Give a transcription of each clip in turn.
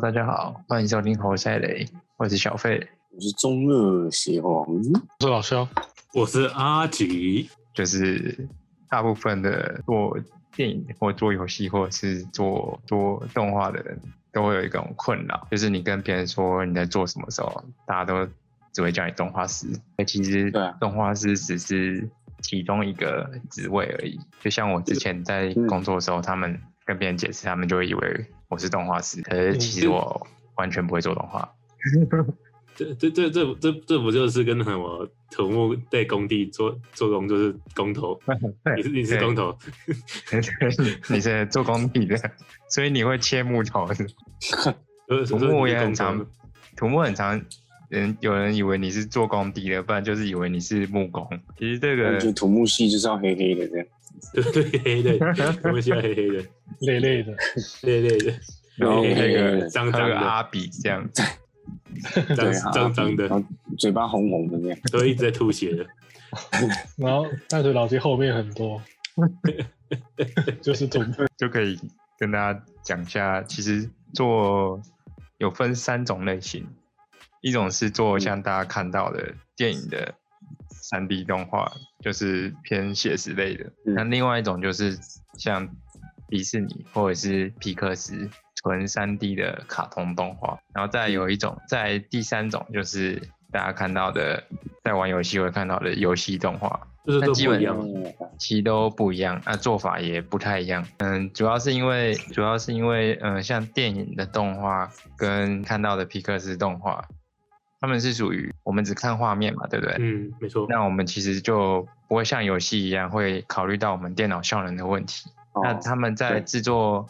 大家好，欢迎收听猴赛雷，我是小费，我是中二邪皇，我是老肖，我是阿吉。就是大部分的做电影或做游戏或者是做做动画的人都会有一种困扰，就是你跟别人说你在做什么时候，大家都只会叫你动画师，那其实动画师只是其中一个职位而已。就像我之前在工作的时候，他们跟别人解释，他们就会以为我是动画师，可是其实我完全不会做动画。这这这这这这不就是跟什么土木在工地做做工就是工头？你是你是工头，你是做工地的，所以你会切木头土木也很工常，土木很常，人有人以为你是做工地的，不然就是以为你是木工。其实这个感觉土木系就是要黑黑的这样，对对黑的，我们喜欢黑黑的，累累的，累累的，然后那个的，脏脏阿比这样，脏对啊脏脏的然，后嘴巴红红的那样，都一直在吐血的。然后淡水老街后面很多，就是土木，就可以跟大家讲一下，其实做有分三种类型，一种是做像大家看到的电影的三 D 动画，就是偏写实类的；嗯那另外一种就是像迪士尼或者是皮克斯纯三 D 的卡通动画，然后再有一种，在第三种就是大家看到的，在玩游戏会看到的游戏动画。就是基本不一样，嗯其实都不一样，那、做法也不太一样。嗯，主要是因为主要是因为嗯，像电影的动画跟看到的皮克斯动画，他们是属于我们只看画面嘛，对不对？嗯，没错。那我们其实就不会像游戏一样会考虑到我们电脑效能的问题。那哦他们在对制作，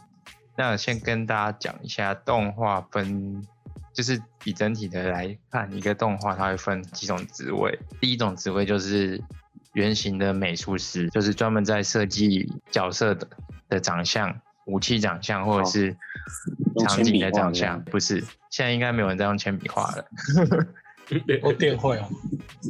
那先跟大家讲一下动画分，就是以整体的来看，一个动画它会分几种职位。第一种职位就是原型的美术师，就是专门在设计角色的的长相、武器长相或者哦是场景的画这样长相。不是，现在应该没有人在用铅笔画了。我 电绘啊，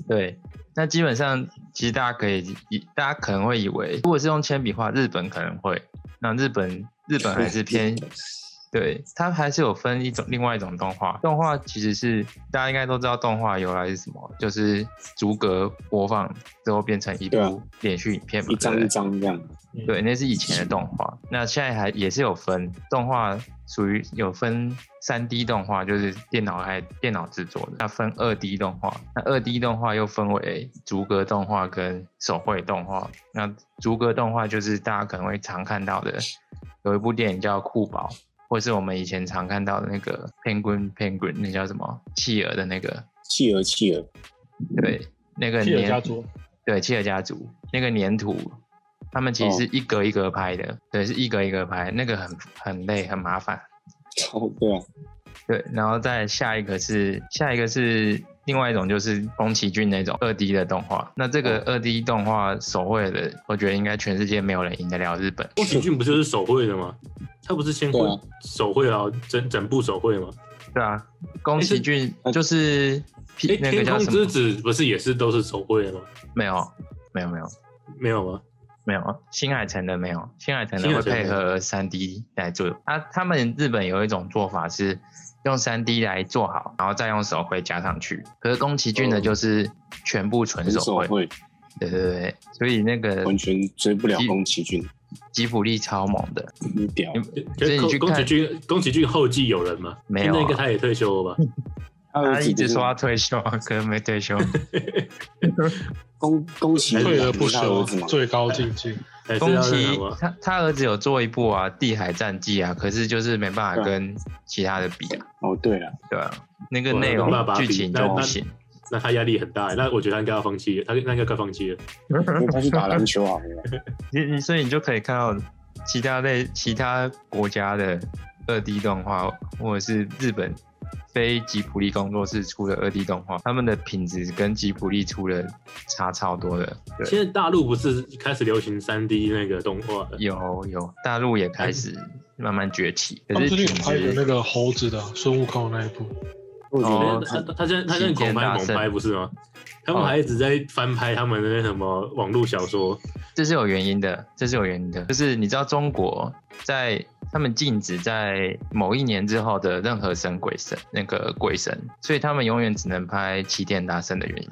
对，那基本上其实大家可以以，大家可能会以为，如果是用铅笔画，日本可能会，那日本日本还是偏，对，它还是有分一种另外一种动画，动画其实是大家应该都知道动画由来是什么，就是逐格播放之后变成一部连续影片嘛，一张一张这样，对，那是以前的动画。那现在还也是有分动画，属于有分三 D 动画，就是电脑还电脑制作的。那分二 D 动画，那二 D 动画又分为逐格动画跟手绘动画。那逐格动画就是大家可能会常看到的，有一部电影叫《酷宝》，或是我们以前常看到的那个 Penguin Penguin，那叫什么企鹅的那个，企鹅企鹅，对，那个企鹅家族，对，企鹅家族那个粘土，他们其实是一格一格拍的，对，是一格一格拍，那个很很累很麻烦。哦对啊，对，然后再下一个是下一个是另外一种就是宫崎骏那种二 D 的动画。那这个二 D 动画手绘的，我觉得应该全世界没有人赢得了日本。宫崎骏不就是手绘的吗？他不是先绘手绘啊，整整部手绘吗？对啊，宫崎骏哎就是哎，那个天空叫什么？之子不是也是都是手绘的吗？没有，没有，没有。没有吗？没有，新海诚的没有，新海诚的会配合三 D 来做。啊，他们日本有一种做法是用三 D 来做好，然后再用手绘加上去。可是宫崎骏的哦就是全部纯手绘，对对对，所以那个完全追不了吉宫崎骏，吉卜力超猛的，很屌。所以你去看崎骏，宫崎骏后继有人吗？没有啊那个他也退休了吧？他一直说要退休，可能没退休。宫宫崎退而不休是他儿子，嘛，最高境界。还是要宫崎那什么？他他儿子有做一部啊《地海战记》啊，可是就是没办法跟其他的比啊，哦对了，对啊，那个哇内容剧情就不行。那他压力很大，那我觉得他应该要放弃了，他那应该该放弃了。他去打篮球 好了，你你所以你就可以看到其他类其他国家的二 D 动画，或者是日本非吉普力工作室出的二 D 动画，他们的品质跟吉普力出的差超多的。对，现在大陆不是开始流行三 D 那个动画了？有有，大陆也开始慢慢崛起，可是品他们最近有拍的那个猴子的孙悟空那一部，我觉哦得他他他现在他现在齐天狂拍猛拍不是吗？他们哦还一直在翻拍他们的那什么网络小说，这是有原因的，这是有原因的，就是你知道中国在他们禁止在某一年之后的任何神鬼神那个鬼神，所以他们永远只能拍齐天大圣的原因，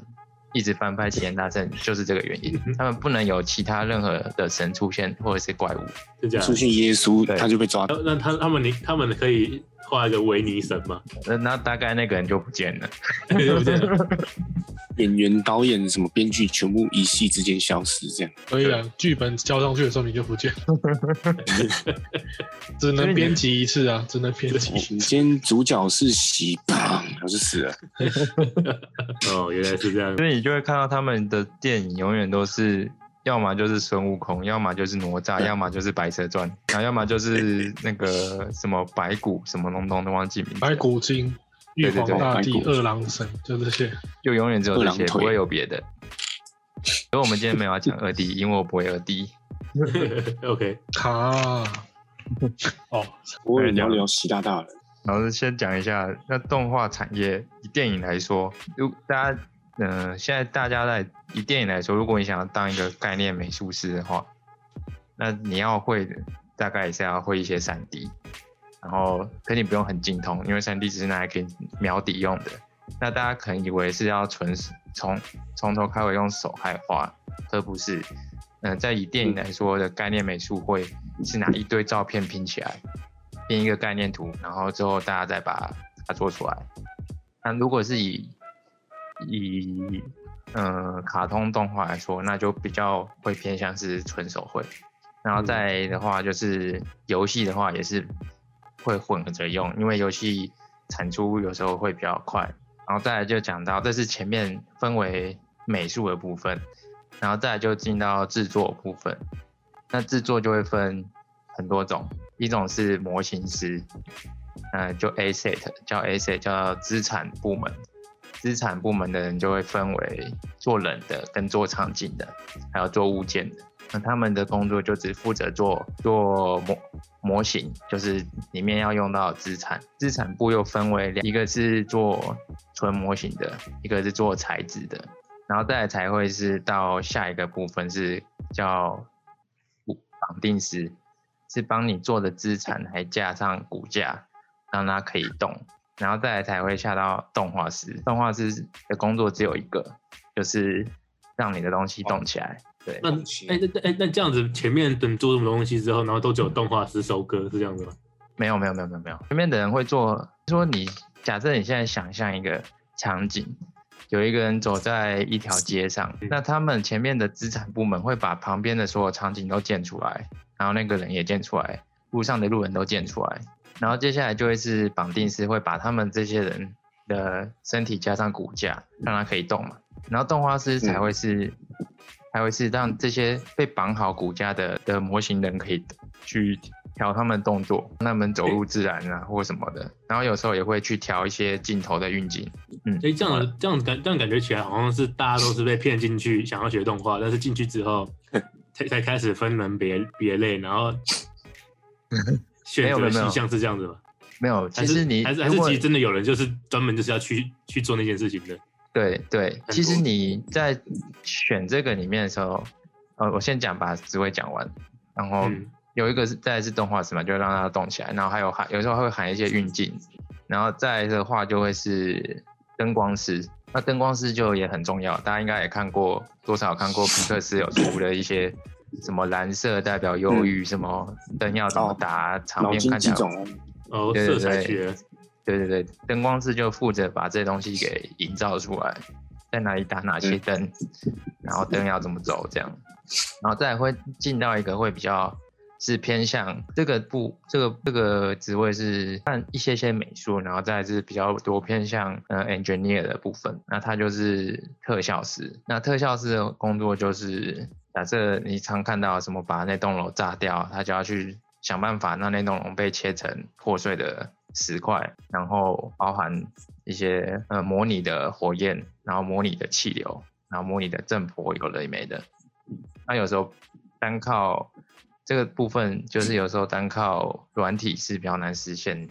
一直翻拍齐天大圣就是这个原因，他们不能有其他任何的神出现或者是怪物。是这样出。现耶稣，他就被抓。那那他他们你他们可以画一个维尼神吗？那那大概那个人就不见了。对不对？演员、导演、什么编剧，全部一夕之间消失，这样。所以啊，剧本交上去的时候你就不见了，只能编辑一次啊，只能编辑。你 今天主角是喜，砰，然后就死了。哦，原来是这样所。以你就会看到他们的电影永远都是，要么就是孙悟空，要么就是哪吒，要么就是白蛇传，然后要么就是那个什么白骨什么东东都忘记名字，白骨精、玉皇大帝、二郎神，就这些。就永远只有这些，不会有别的。所以我们今天没有要讲二 D，因为我不会二 D。OK，卡 哦，我也聊聊习大大了。然后先讲一下，那动画产业以电影来说，如大家，嗯、现在大家在以电影来说，如果你想要当一个概念美术师的话，那你要会的大概也是要会一些三 D，然后可你不用很精通，因为三 D 只是拿来给描底用的。那大家可能以为是要纯从从头开尾用手来画，可不是。嗯、在以电影来说的概念美术会是拿一堆照片拼起来，拼一个概念图，然后之后大家再把它做出来。那如果是以以呃卡通动画来说，那就比较会偏向是纯手绘。然后再来的话，就是游戏的话也是会混合着用，因为游戏产出有时候会比较快。然后再来就讲到，这是前面分为美术的部分，然后再来就进到制作部分。那制作就会分很多种，一种是模型师，呃，就 asset 叫 asset 叫资产部门，资产部门的人就会分为做人的跟做场景的，还有做物件的。那他们的工作就只负责做做模模型，就是里面要用到资产。资产部又分为两，一个是做纯模型的，一个是做材质的。然后再才会是到下一个部分是叫绑定师，是帮你做的资产还加上骨架，让它可以动。然后再来才会下到动画师，动画师的工作只有一个，就是让你的东西动起来。对，那哎那哎那这样子，前面等做什么多东西之后，然后都只有动画师收割，是这样子吗？没有没有没有没有没有，前面的人会做，说你假设你现在想象一个场景，有一个人走在一条街上，嗯那他们前面的资产部门会把旁边的所有场景都建出来，然后那个人也建出来，路上的路人都建出来，然后接下来就会是绑定师会把他们这些人的身体加上骨架，让他可以动嘛，然后动画师才会是。还会是让这些被绑好骨架的的模型人可以去调他们动作，让他们走路自然啊或什么的。然后有时候也会去调一些镜头的运镜。嗯，哎，这样子这样子感这样感觉起来，好像是大家都是被骗进去想要学动画，但是进去之后 才才开始分门别别类，然后选择没有没有。细项是这样子吗？没有，其实你还是还是其实真的有人就是专门就是要去去做那件事情的。对对，其实你在选这个里面的时候，呃，我先讲把职位讲完，然后嗯。有一个是再来是动画师嘛，就让它动起来，然后还有喊有时候会喊一些运镜，然后再来的话就会是灯光师，那灯光师就也很重要，大家应该也看过多少看过皮克斯有出的一些什么蓝色代表忧郁，什么灯要怎么哦打，场面看起来哦，对对色彩对。学，对对对，灯光师就负责把这些东西给营造出来，在哪里打哪些灯，然后灯要怎么走这样，然后再来会进到一个会比较是偏向这个部这个这个职位是看一些些美术，然后再是比较多偏向呃 engineer 的部分，那他就是特效师，那特效师的工作就是假设你常看到什么把那栋楼炸掉，他就要去想办法让那栋楼被切成破碎的石块，然后包含一些呃模拟的火焰，然后模拟的气流，然后模拟的震波，有的没的。那有时候单靠这个部分，就是有时候单靠软体是比较难实现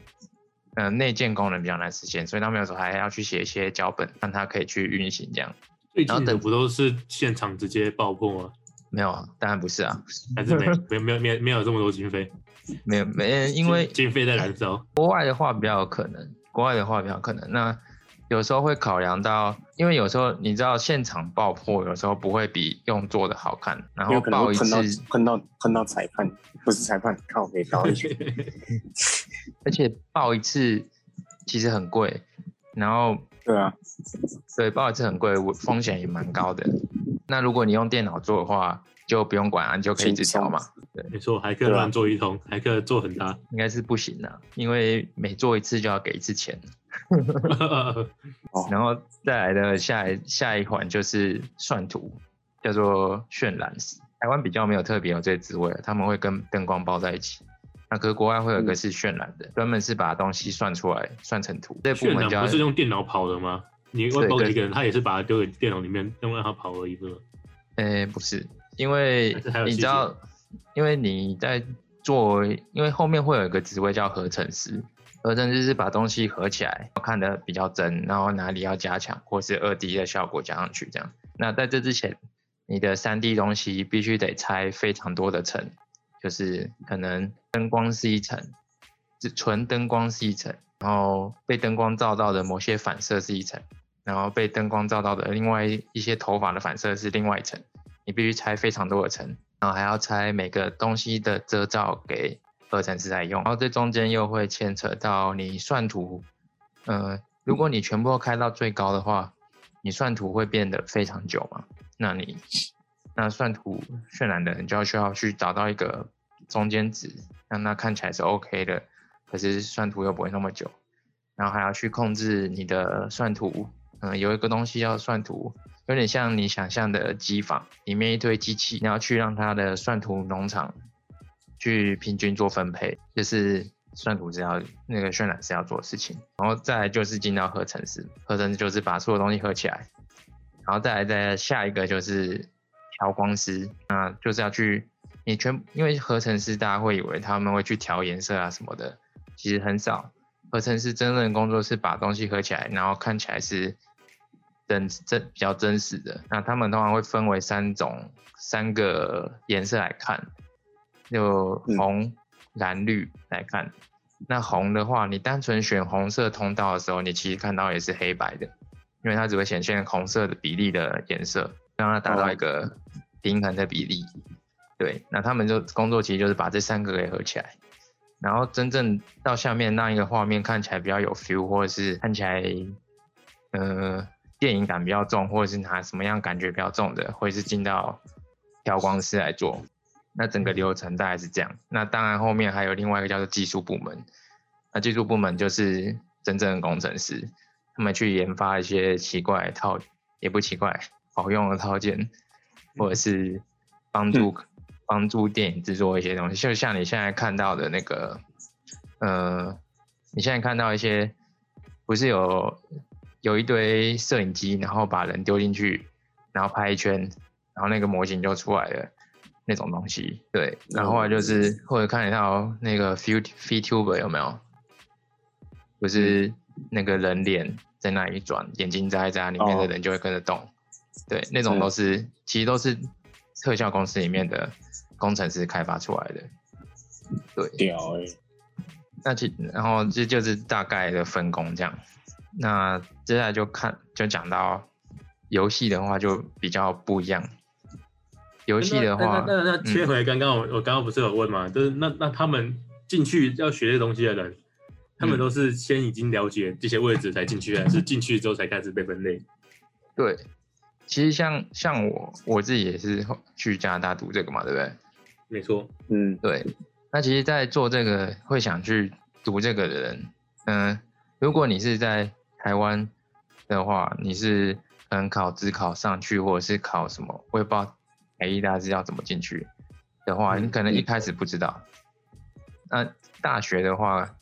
呃内建功能比较难实现，所以他们有时候还要去写一些脚本，让它可以去运行这样。最近的然后等不都是现场直接爆破吗？没有啊，当然不是啊，还是没没有没有没有没有这么多经费？没有没，因为经经费在燃烧。国外的话比较有可能，国外的话比较有可能。那有时候会考量到，因为有时候你知道现场爆破有时候不会比用做的好看，然后爆一会碰到次，碰到碰到裁判，不是裁判，靠北导演。而且爆一次其实很贵，然后对啊，对爆一次很贵，风险也蛮高的。那如果你用电脑做的话，就不用管啊，你就可以一直调嘛。没错，骇客对啊乱做一通，还可以做很大。应该是不行的，因为每做一次就要给一次钱。哦，然后再来的下一下一环就是算图，叫做渲染。台湾比较没有特别有这个职位，他们会跟灯光包在一起。那可是国外会有一个是渲染的，专门是把东西算出来，算成图。这部渲染门叫不是用电脑跑的吗？你外包给一个人，他也是把它丢给电脑里面，用让他跑而已，不是吗？呃不是，因为你知道，因为你在做，因为后面会有一个职位叫合成师，合成师是把东西合起来，看得比较真，然后哪里要加强，或是二 D 的效果加上去这样。那在这之前，你的三 D 东西必须得拆非常多的层，就是可能灯光是一层，只纯灯光是一层，然后被灯光照到的某些反射是一层，然后被灯光照到的另外一些头发的反射是另外一层，你必须拆非常多的层，然后还要拆每个东西的遮罩给合成师在用，然后这中间又会牵扯到你算图，呃，如果你全部都开到最高的话，你算图会变得非常久嘛，那你那算图渲染的人就要需要去找到一个中间值，让它看起来是 OK 的，可是算图又不会那么久，然后还要去控制你的算图，嗯、有一个东西要算图，有点像你想象的机房，里面一堆机器，你要去让它的算图农场去平均做分配，就是算图是要那个渲染是要做的事情。然后再来就是进到合成式，合成式就是把所有东西合起来，然后再来再下一个就是调光师，那就是要去你全因为合成师大家会以为他们会去调颜色啊什么的，其实很少。合成是真正的工作是把东西合起来，然后看起来是真真比较真实的。那他们通常会分为三种三个颜色来看，就嗯红、蓝、绿来看。那红的话，你单纯选红色通道的时候，你其实看到也是黑白的，因为它只会显现红色的比例的颜色，让它达到一个平衡的比例。对，那他们就工作其实就是把这三个给合起来，然后真正到下面让一个画面看起来比较有 feel，或者是看起来呃电影感比较重，或者是拿什么样感觉比较重的，会是进到调光师来做。那整个流程大概是这样。那当然后面还有另外一个叫做技术部门，那技术部门就是真正的工程师，他们去研发一些奇怪套，也不奇怪，好用的套件，或者是帮助、帮助电影制作一些东西，就像你现在看到的那个，呃，你现在看到一些不是有有一堆摄影机，然后把人丢进去，然后拍一圈，然后那个模型就出来了。那种东西，对，然后就是或者看得到那个 Few VTuber 有没有？不是那个人脸在那里转，眼睛眨一眨，里面的哦人就会跟着动。对，那种都是其实都是特效公司里面的工程师开发出来的。对，屌哎、那其然后这就是大概的分工这样。那接下来就看就讲到游戏的话就比较不一样。游戏的话，那那那那切嗯回刚刚我我刚刚不是有问嘛，就是那那他们进去要学这东西的人，他们嗯都是先已经了解这些位置才进去，还是进去之后才开始被分类？对，其实像像我我自己也是去加拿大读这个嘛，对不对？没错，嗯，对，那其实，在做这个会想去读这个的人，嗯、如果你是在台湾的话，你是可能考职考上去，或者是考什么，我也不知道台艺大是要怎么进去的话，嗯你可能一开始不知道。那大学的话，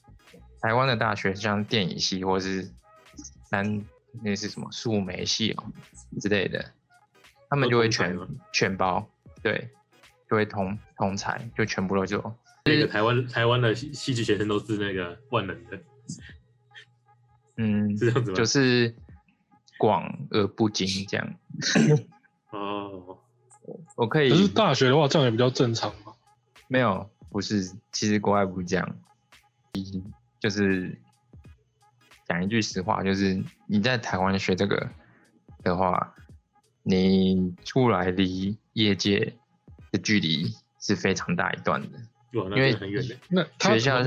台湾的大学像电影系或是三那是什么数媒系哦之类的，他们就会全全包，对，就会同同才，就全部都就。那个台湾台湾的戏戏剧学生都是那个万能的，嗯，是这样子吗？就是广而不精这样。哦，我可以可是大学的话，这样也比较正常嘛。没有，不是，其实国外不是这样，就是讲一句实话，就是你在台湾学这个的话，你出来离业界的距离是非常大一段的。因为很远的。那学校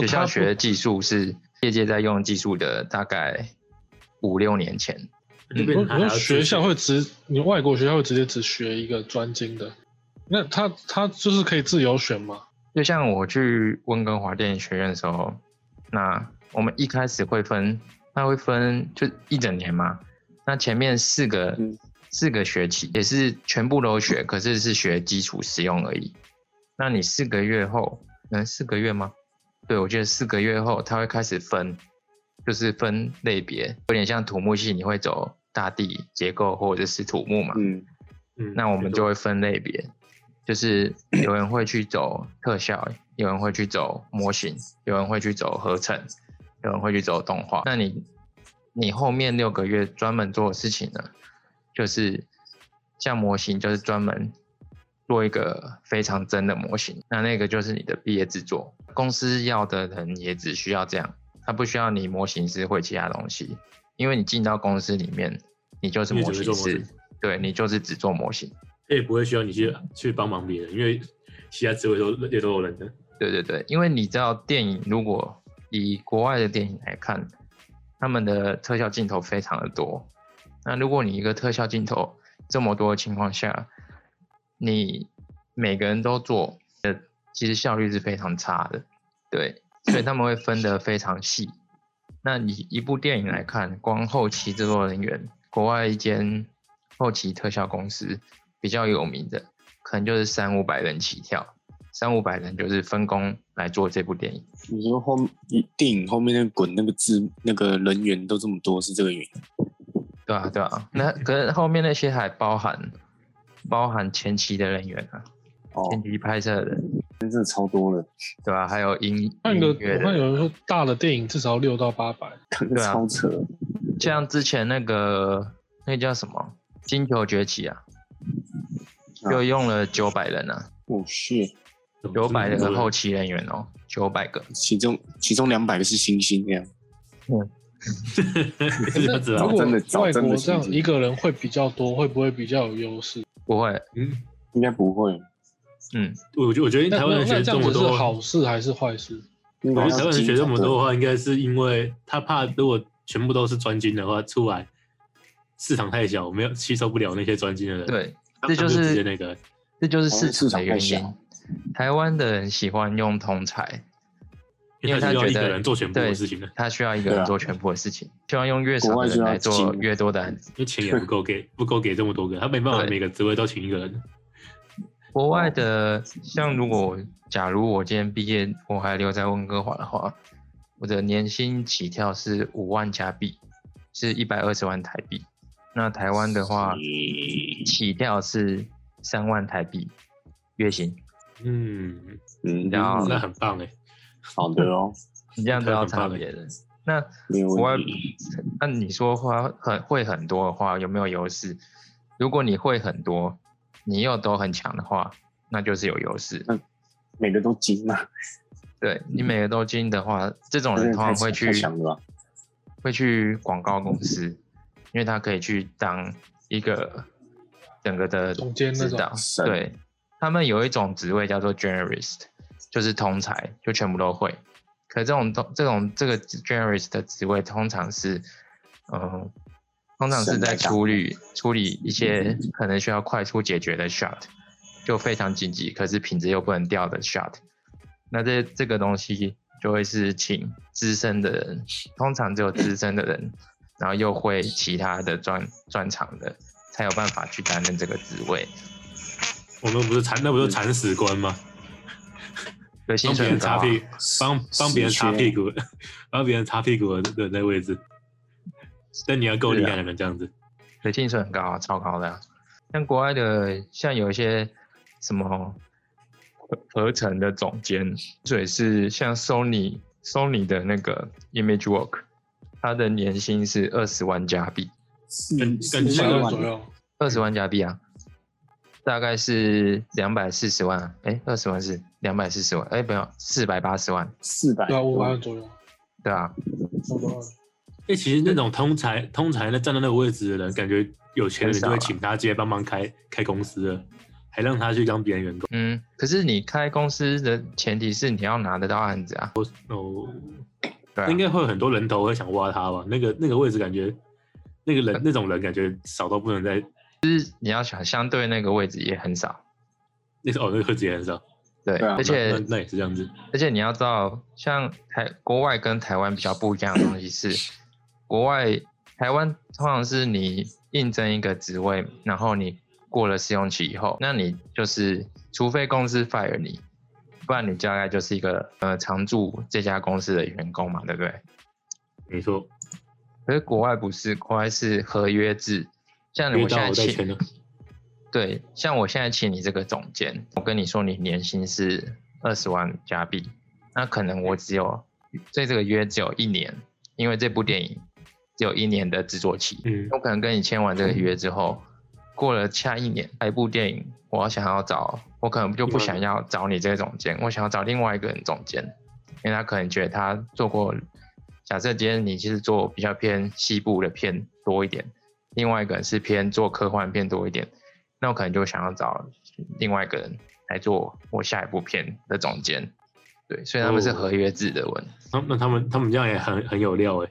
学校学的技术是业界在用技术的大概五六年前。这不，我说边他还要自学校会直，你外国学校会直接只学一个专精的，那他他就是可以自由选嘛？就像我去温哥华电影学院的时候，那我们一开始会分，它会分就一整年嘛。那前面四个、嗯四个学期也是全部都学，可是是学基础使用而已。那你四个月后，嗯，四个月吗？对，我觉得四个月后，他会开始分，就是分类别，有点像土木系，你会走大地结构或者是土木嘛。嗯，嗯，那我们就会分类别，就是有人会去走特效，有人会去走模型，有人会去走合成，有人会去走动画。那你你后面六个月专门做的事情呢，就是像模型，就是专门做一个非常真的模型，那那个就是你的毕业制作。公司要的人也只需要这样，他不需要你模型师会其他东西，因为你进到公司里面，你就是模型师对你就是只做模型。他也不会需要你去去帮忙别人，因为其他职位都也都有人的。对对对，因为你知道电影，如果以国外的电影来看，他们的特效镜头非常的多。那如果你一个特效镜头这么多的情况下，你每个人都做，呃，其实效率是非常差的。对，所以他们会分得非常细。那你一部电影来看，光后期制作人员，国外一间后期特效公司比较有名的，可能就是三五百人起跳。三五百人就是分工来做这部电影。你说后电影后面那个滚那个字那个人员都这么多，是这个原因？对啊，对啊，那可是后面那些还包含包含前期的人员啊，哦，前期拍摄的人，真的超多了，对吧、还有音看个音乐我看的，有人说大的电影至少六到八百，对啊。超扯。像之前那个那叫什么《金球崛起》啊，啊。就用了九百人啊，哦，是，九百人？个后期人员哦，九百个。其中其中两百个是星星这样。是这样子啊 如果真的外国这样一个人会比较多，会不会比较有优势？不会，嗯，应该不会，嗯，我觉我觉得那台湾人学这么多，好事还是坏事？我觉得台湾人学这么多的话，应该是因为他怕如果全部都是专精的话，出来市场太小，没有吸收不了那些专精的人。对，他，这就是那个这就是市市场的原场太小因。台湾的人喜欢用通才，因为他需要一个他觉得人做全部对的事情的，他需要一个人做全部的事情，希望用越少的人来做越多的案子。因为钱也不够给，不够给这么多个，他没办法每个职位都请一个人。国外的，像如果假如我今天毕业，我还留在温哥华的话，我的年薪起跳是五万加币，是一百二十万台币。那台湾的话，起跳是三万台币月薪，嗯，嗯，然后那很棒哎。好的哦，你这样都要差别的。那没有国外。那你说话很会很多的话，有没有优势？如果你会很多，你又都很强的话，那就是有优势。每个都精嘛，对你每个都精的话，这种人通常会去？会去广告公司，因为他可以去当一个整个的总监对，他们有一种职位叫做 generalist，就是通才，就全部都会。可这种都这种这个 generalist 的职位通常是，嗯、通常是在处理处理一些可能需要快速解决的 shot，就非常紧急，可是品质又不能掉的 shot。那这这个东西就会是请资深的人，通常只有资深的人，然后又会其他的专专长的，才有办法去担任这个职位。我们不是铲，那不是铲屎官吗？对，薪帮别水很高、啊。人擦屁，帮帮别人擦屁股，帮别人擦屁股的那位置。但你要够厉害才能这样子。对，薪水很高啊，超高的啊、像国外的，像有一些什么合合成的总监，所以是像 Sony Sony 的那个 Image Work，他的年薪是二十万加币，四四万左右，二十万加币啊，大概是两百四十万啊，哎，二十万是两百四十万，哎，没有，四百八十万，四百对啊，五百万左右，对啊，差不多。哎、其实那种通才通才那站在那个位置的人，感觉有钱人就会请他直接帮忙开开公司了，还让他去当别人员工。嗯，可是你开公司的前提是你要拿得到案子啊，哦，对啊应，该会有很多人头会想挖他吧？那个那个位置感觉，那个呃人那种人感觉少到不能再你要想相对那个位置也很少，那个哦那个位置也很少，对，对啊。而且那那也是这样子。而且你要知道，像台国外跟台湾比较不一样的东西是，国外台湾通常是你应征一个职位，然后你过了试用期以后，那你就是除非公司 fire 你，不然你大概就是一个呃常驻这家公司的员工嘛，对不对？没错，可是国外不是，国外是合约制，像约我现在请。对，像我现在请你这个总监，我跟你说你年薪是二十万加币，那可能我只有对这个约只有一年，因为这部电影只有一年的制作期，嗯，我可能跟你签完这个约之后，过了下一年，下一部电影我要想要找，我可能就不想要找你这个总监，我想要找另外一个人总监，因为他可能觉得他做过，假设今天你其实做比较偏西部的片多一点，另外一个人是偏做科幻片多一点，那我可能就想要找另外一个人来做我下一部片的总监。对，所以他们是哦合约制的问。那那他们他们这样也很很有料哎。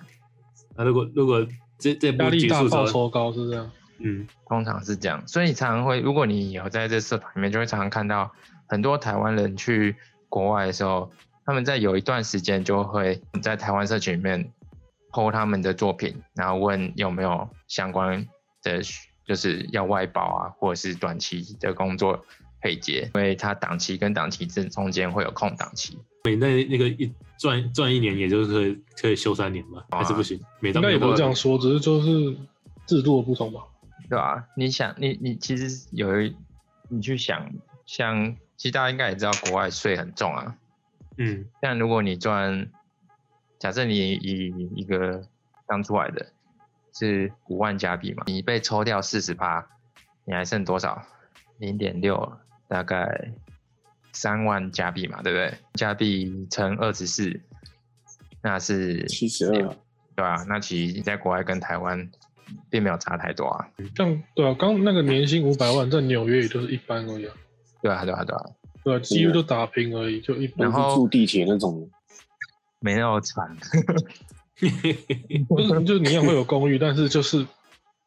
那如果如果这这部压力大，结束之后，报酬高是这样。嗯，通常是这样，所以常常会，如果你有在这社团里面，就会常常看到很多台湾人去国外的时候，他们在有一段时间就会在台湾社群里面 PO 他们的作品，然后问有没有相关的，就是要外包啊，或者是短期的工作配接，因为他档期跟档期之中间会有空档期。每那那个一赚赚一年，也就是可以可以休三年吧？啊还是不行？每应该也不这样说，只是就是制度的不同吧。对吧、你想，你你其实有一，你去想，像其实大家应该也知道，国外税很重啊。嗯但如果你赚，假设你以一个刚出来的是五万加币嘛，你被抽掉四十八，你还剩多少？零点六，大概三万加币嘛，对不对？加币乘二十四，那是七十二，对啊，那其实在国外跟台湾并没有差太多啊。像对啊，刚那个年薪五百万，在纽约也就是一般而已啊。对啊，对啊，对啊，对啊，几乎都打平而已，就一般然。后是住地铁那种，没那么惨。不是，就是你一样会有公寓，但是就是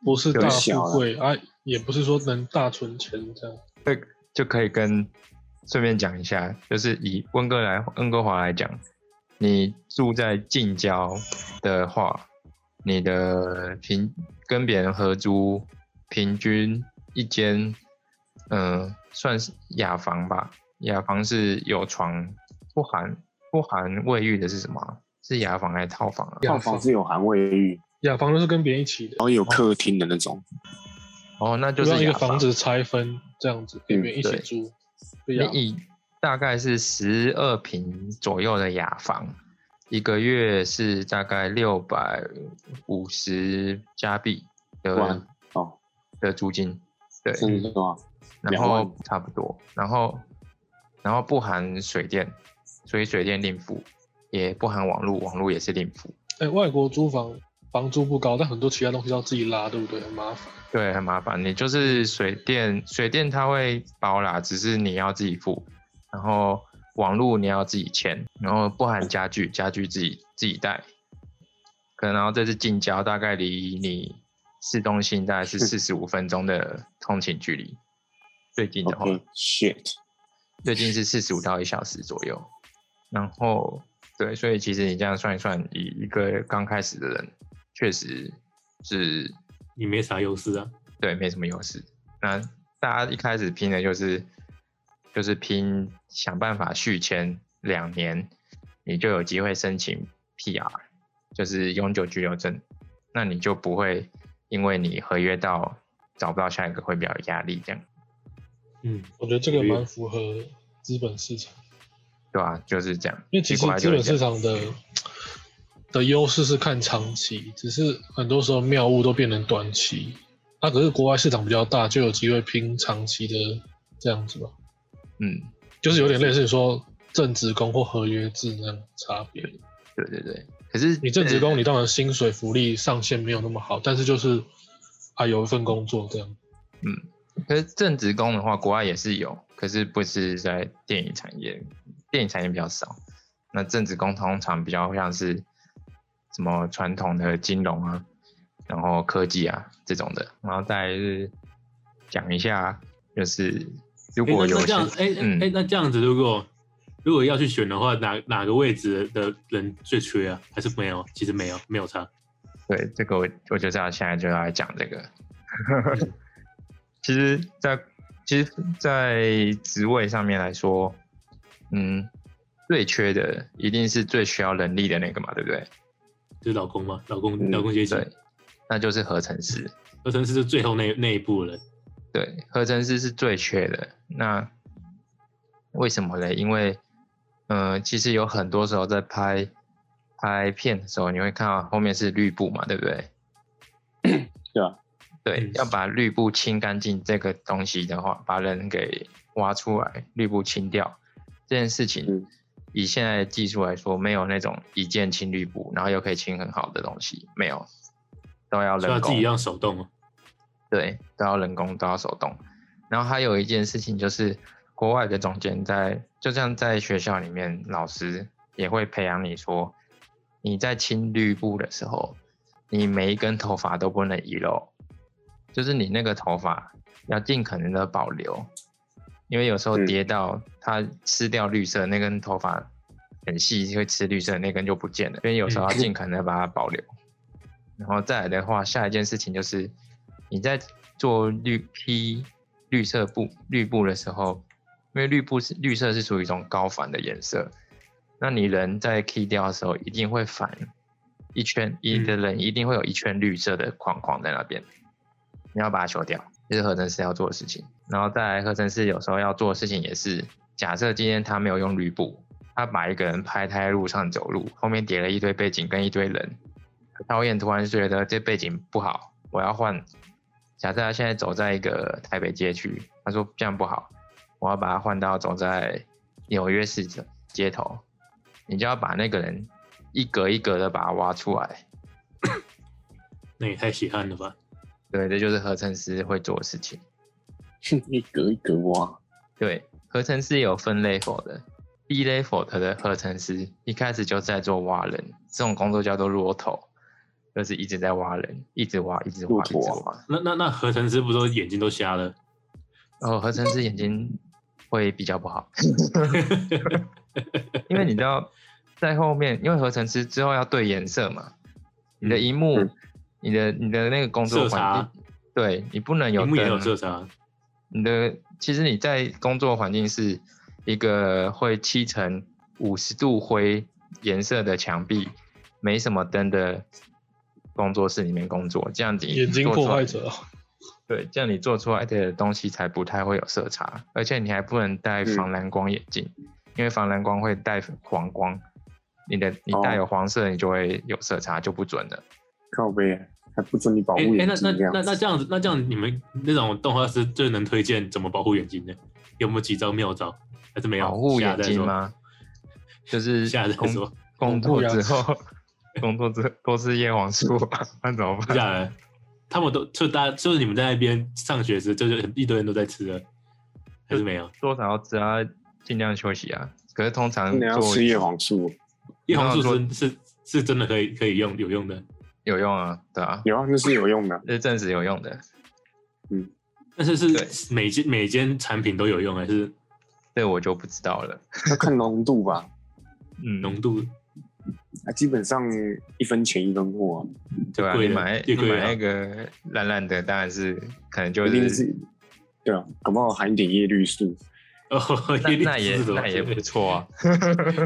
不是大富贵啊，也不是说能大存钱这样。对就可以跟顺便讲一下，就是以温哥来温哥华来讲，你住在近郊的话，你的平跟别人合租，平均一间，嗯、算是雅房吧。雅房是有床，不含不含卫浴的是什么啊？是雅房还是套房啊？套房是有含卫浴，雅房都是跟别人一起的然，后有客厅的那种，哦，那就就是一。个房子拆分这样子，给别人一起对住。你以大概是十二平左右的雅房，一个月是大概六百五十加币的哦，的租金，对？然后差不多，然后然后不含水电，所以水电另付，也不含网络，网络也是另付，哎，外国租房房租不高，但很多其他东西要自己拉，对不对？很麻烦。对，很麻烦。你就是水电，水电它会包啦，只是你要自己付，然后网络你要自己签，然后不含家具，家具自己自己带。可能然后这次近郊，大概离你市中心大概是四十五分钟的通勤距离，最近的话。最近是四十五到一小时左右。然后对，所以其实你这样算一算，以一个刚开始的人，确实是你没啥优势啊。对没什么优势。那大家一开始拼的就是就是拼想办法续签两年，你就有机会申请 PR，就是永久居留证。那你就不会因为你合约到找不到下一个会比较有压力这样。嗯，我觉得这个蛮符合资本市场，对吧、就是这样。因为其实资本市场的的优势是看长期，只是很多时候妙物都变成短期。那、可是国外市场比较大，就有机会拼长期的这样子吧，嗯，就是有点类似说正职工或合约制那样差别。对对对。可是你正职呃工，你当然薪水福利上限没有那么好，但是就是啊有一份工作这样。嗯可是正职工的话，国外也是有，可是不是在电影产业，电影产业比较少。那正职工通常比较像是什么传统的金融啊，然后科技啊这种的，然后再是讲一下，就是如哎果有那那这样，些哎哎嗯哎，那这样子，如果如果要去选的话，哪哪个位置的人最缺啊？还是没有？其实没有，没有差。对，这个我我就是要现在就要来讲这个。其实在，其实，在职位上面来说，嗯，最缺的一定是最需要人力的那个嘛，对不对？就是老公嘛，老公嗯老公阶级，对，那就是合成师。合成师是最后那那一步了。对，合成师是最缺的。那为什么嘞？因为，呃，其实有很多时候在拍拍片的时候，你会看到后面是绿布嘛，对不对？对啊，对嗯，要把绿布清干净这个东西的话，把人给挖出来，绿布清掉这件事情，嗯以现在的技术来说，没有那种一键清绿布，然后又可以清很好的东西，没有，都要人工要自己，要手动哦。对，都要人工，都要手动。然后还有一件事情就是，国外的总监在，就像在学校里面，老师也会培养你说，你在清绿布的时候，你每一根头发都不能遗漏，就是你那个头发要尽可能的保留，因为有时候嗯。跌到它吃掉绿色那根头发很细，会吃绿色那根就不见了，所以有时候要尽可能的把它保留。然后再来的话，下一件事情就是你在做绿披绿色布绿布的时候，因为绿布是绿色是属于一种高反的颜色，那你人在 key 掉的时候一定会反一圈，你的人一定会有一圈绿色的框框在那边，你要把它修掉，这是合成师要做的事情。然后再来，合成师有时候要做的事情也是，假设今天他没有用绿布，他把一个人拍他在路上走路，后面叠了一堆背景跟一堆人，导演突然觉得这背景不好，我要换。假设他现在走在一个台北街区，他说这样不好，我要把他换到走在纽约市的街头，你就要把那个人一格一格的把它挖出来。那也太稀罕了吧？对，这就是合成师会做的事情。一格一格挖，对，合成师有分 level 的，B level 的合成师一开始就在做挖人，这种工作叫做骆头，就是一直在挖人，一直挖，一直挖，一直挖。那那那合成师不都眼睛都瞎了？然后合成师眼睛会比较不好，因为你知道在后面，因为合成师之后要对颜色嘛，你的荧幕，嗯你的你的那个工作环境，对你不能有荧幕也有色差，你的其实你在工作环境是一个会漆成五十度灰颜色的墙壁，没什么灯的工作室里面工作，这样子眼睛破坏者，对，这样你做出来的东西才不太会有色差，而且你还不能戴嗯。防蓝光眼镜，因为防蓝光会带黄光，你的你带哦有黄色，你就会有色差，就不准了。靠背还不准你保护眼那那睛这样子。那那这样子，那这样你们那种动画师最能推荐怎么保护眼睛呢？有没有几招妙招？还是没有？保护眼下再说？睛吗？就是 下再工说。工作之后，工作之后多吃叶黄素啊，那怎么办？下来，他们都就大就是你们在那边上学时，就是一堆人都在吃的，还是没有？多少要吃啊尽量休息啊。可是通常你要做吃叶黄素，叶黄素说是是是真的可以可以用有用的，有用啊，对啊，有啊，那是有用的。那是证实有用的。嗯 但是是每间每间产品都有用，还是这我就不知道了。要看浓度吧，嗯，浓度？啊，基本上一分钱一分货啊，对啊，贵的你买你买那个烂烂的，当然是可能就是是，对啊，搞不好含一点叶绿素，哦，那也那也不错啊。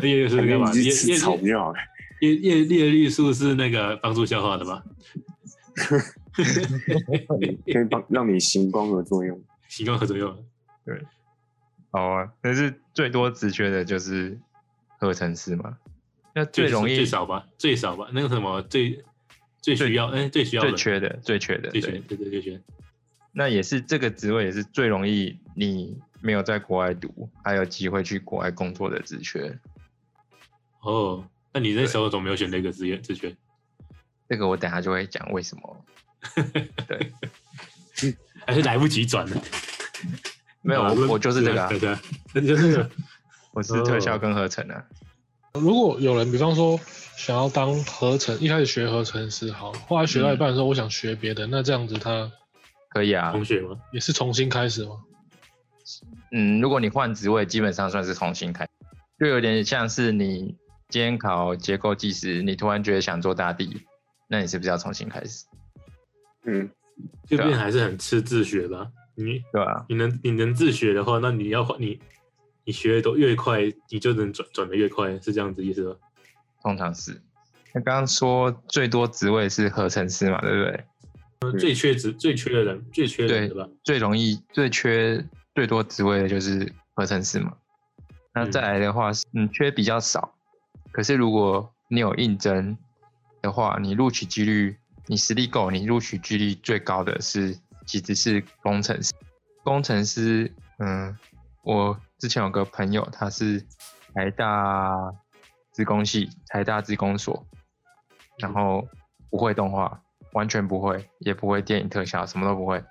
叶绿素是干嘛？叶草就好了。叶叶叶绿素是那个帮助消化的吧？可以帮让你行光合作用。行光合作用。对好啊，但是最多直缺的就是合成师嘛。那最容易最少吧，最少吧，那个什么最最需要，哎，最需要最缺的最缺的最缺，对，对对最缺。那也是这个职位也是最容易你没有在国外读，还有机会去国外工作的职缺。哦，那你那时候怎么没有选那个职业职缺？这个我等下就会讲为什么。对，还是来不及转了？没有啊我我就是这个啊对对，那你就是这个。我是特效跟合成啊。如果有人比方说想要当合成，一开始学合成师好，后来学到一半的时候，我想学别的，那这样子他可以啊，重学吗？也是重新开始吗？嗯，如果你换职位，基本上算是重新开，就有点像是你今天考结构技师，你突然觉得想做大地，那你是不是要重新开始？嗯，这边还是很吃自学吧。你对吧、你能你能自学的话，那你要你你学的都越快，你就能转转的越快，是这样子意思吗？通常是。那刚刚说最多职位是合成师嘛，对不对？最缺职最缺的人最缺人对吧？最容易、最缺、最多职位的就是合成师嘛。那嗯再来的话是，嗯，缺比较少。可是如果你有应征的话，你录取几率，你实力够，你录取几率最高的是其实是工程师。工程师，嗯，我之前有个朋友，他是台大资工系、台大资工所，然后不会动画，完全不会，也不会电影特效，什么都不会。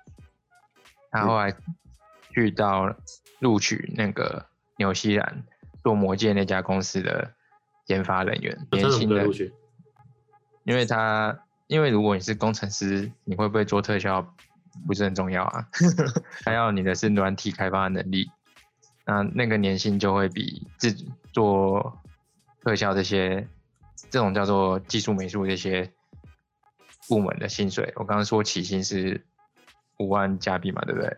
他后来去到录取那个纽西兰做魔戒那家公司的研发人员，年轻的？因为他因为如果你是工程师，你会不会做特效不是很重要啊，他要你的是软体开发的能力，那那个年薪就会比自己做特效这些这种叫做技术美术这些部门的薪水，我刚刚说起薪是五万加币嘛，对不对？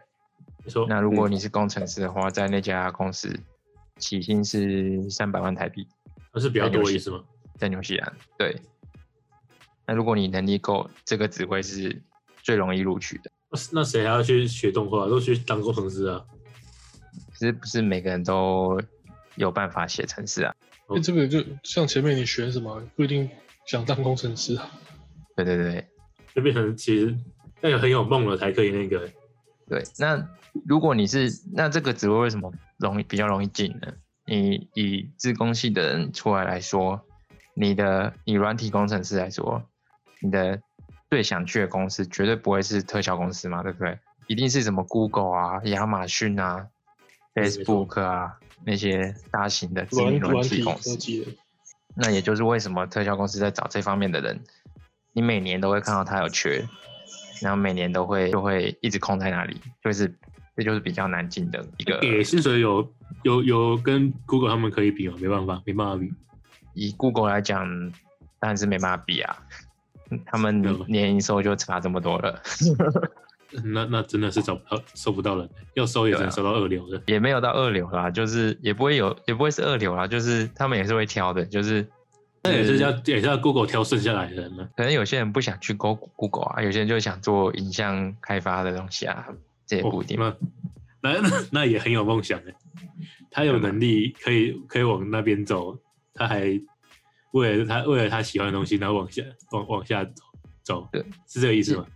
那如果你是工程师的话，在那家公司起薪是三百万台币，那是比较多的意思吗？在纽西兰。对，那如果你能力够，这个职位是最容易录取的。那那谁还要去学动画？都去当工程师啊？其实不是每个人都有办法写程式啊？因为这个就像前面你学什么，不一定想当工程师啊。对对对就变成其实要有很有梦了才可以那个。对。那如果你是那这个职位为什么容易比较容易进呢？你以自工系的人出来来说，你的以软体工程师来说，你的最想去的公司绝对不会是特效公司嘛，对不对？一定是什么 Google 啊、亚马逊啊、Facebook 啊那些大型的知软名软软体体公司。那也就是为什么特效公司在找这方面的人，你每年都会看到他有缺，然后每年都会就会一直空在那里，就是这就是比较难进的一个。给薪水有有有跟 Google 他们可以比吗？没办法，没办法比。以 Google 来讲，当然是没办法比啊，他们年营收就差这么多了，那那真的是找不到收不到人，要收也只能收到二流的。也没有到二流啦，就是也不会有，也不会是二流啦，就是他们也是会挑的，就是那也是要也是要 Google 挑剩下来的人呢。可能有些人不想去 Go Google 啊，有些人就想做影像开发的东西啊，这也不一定。哦那那那那也很有梦想的，他有能力可以可以往那边走，他还为了他为了他喜欢的东西，然后往下往往下走。走，对，是这个意思吗？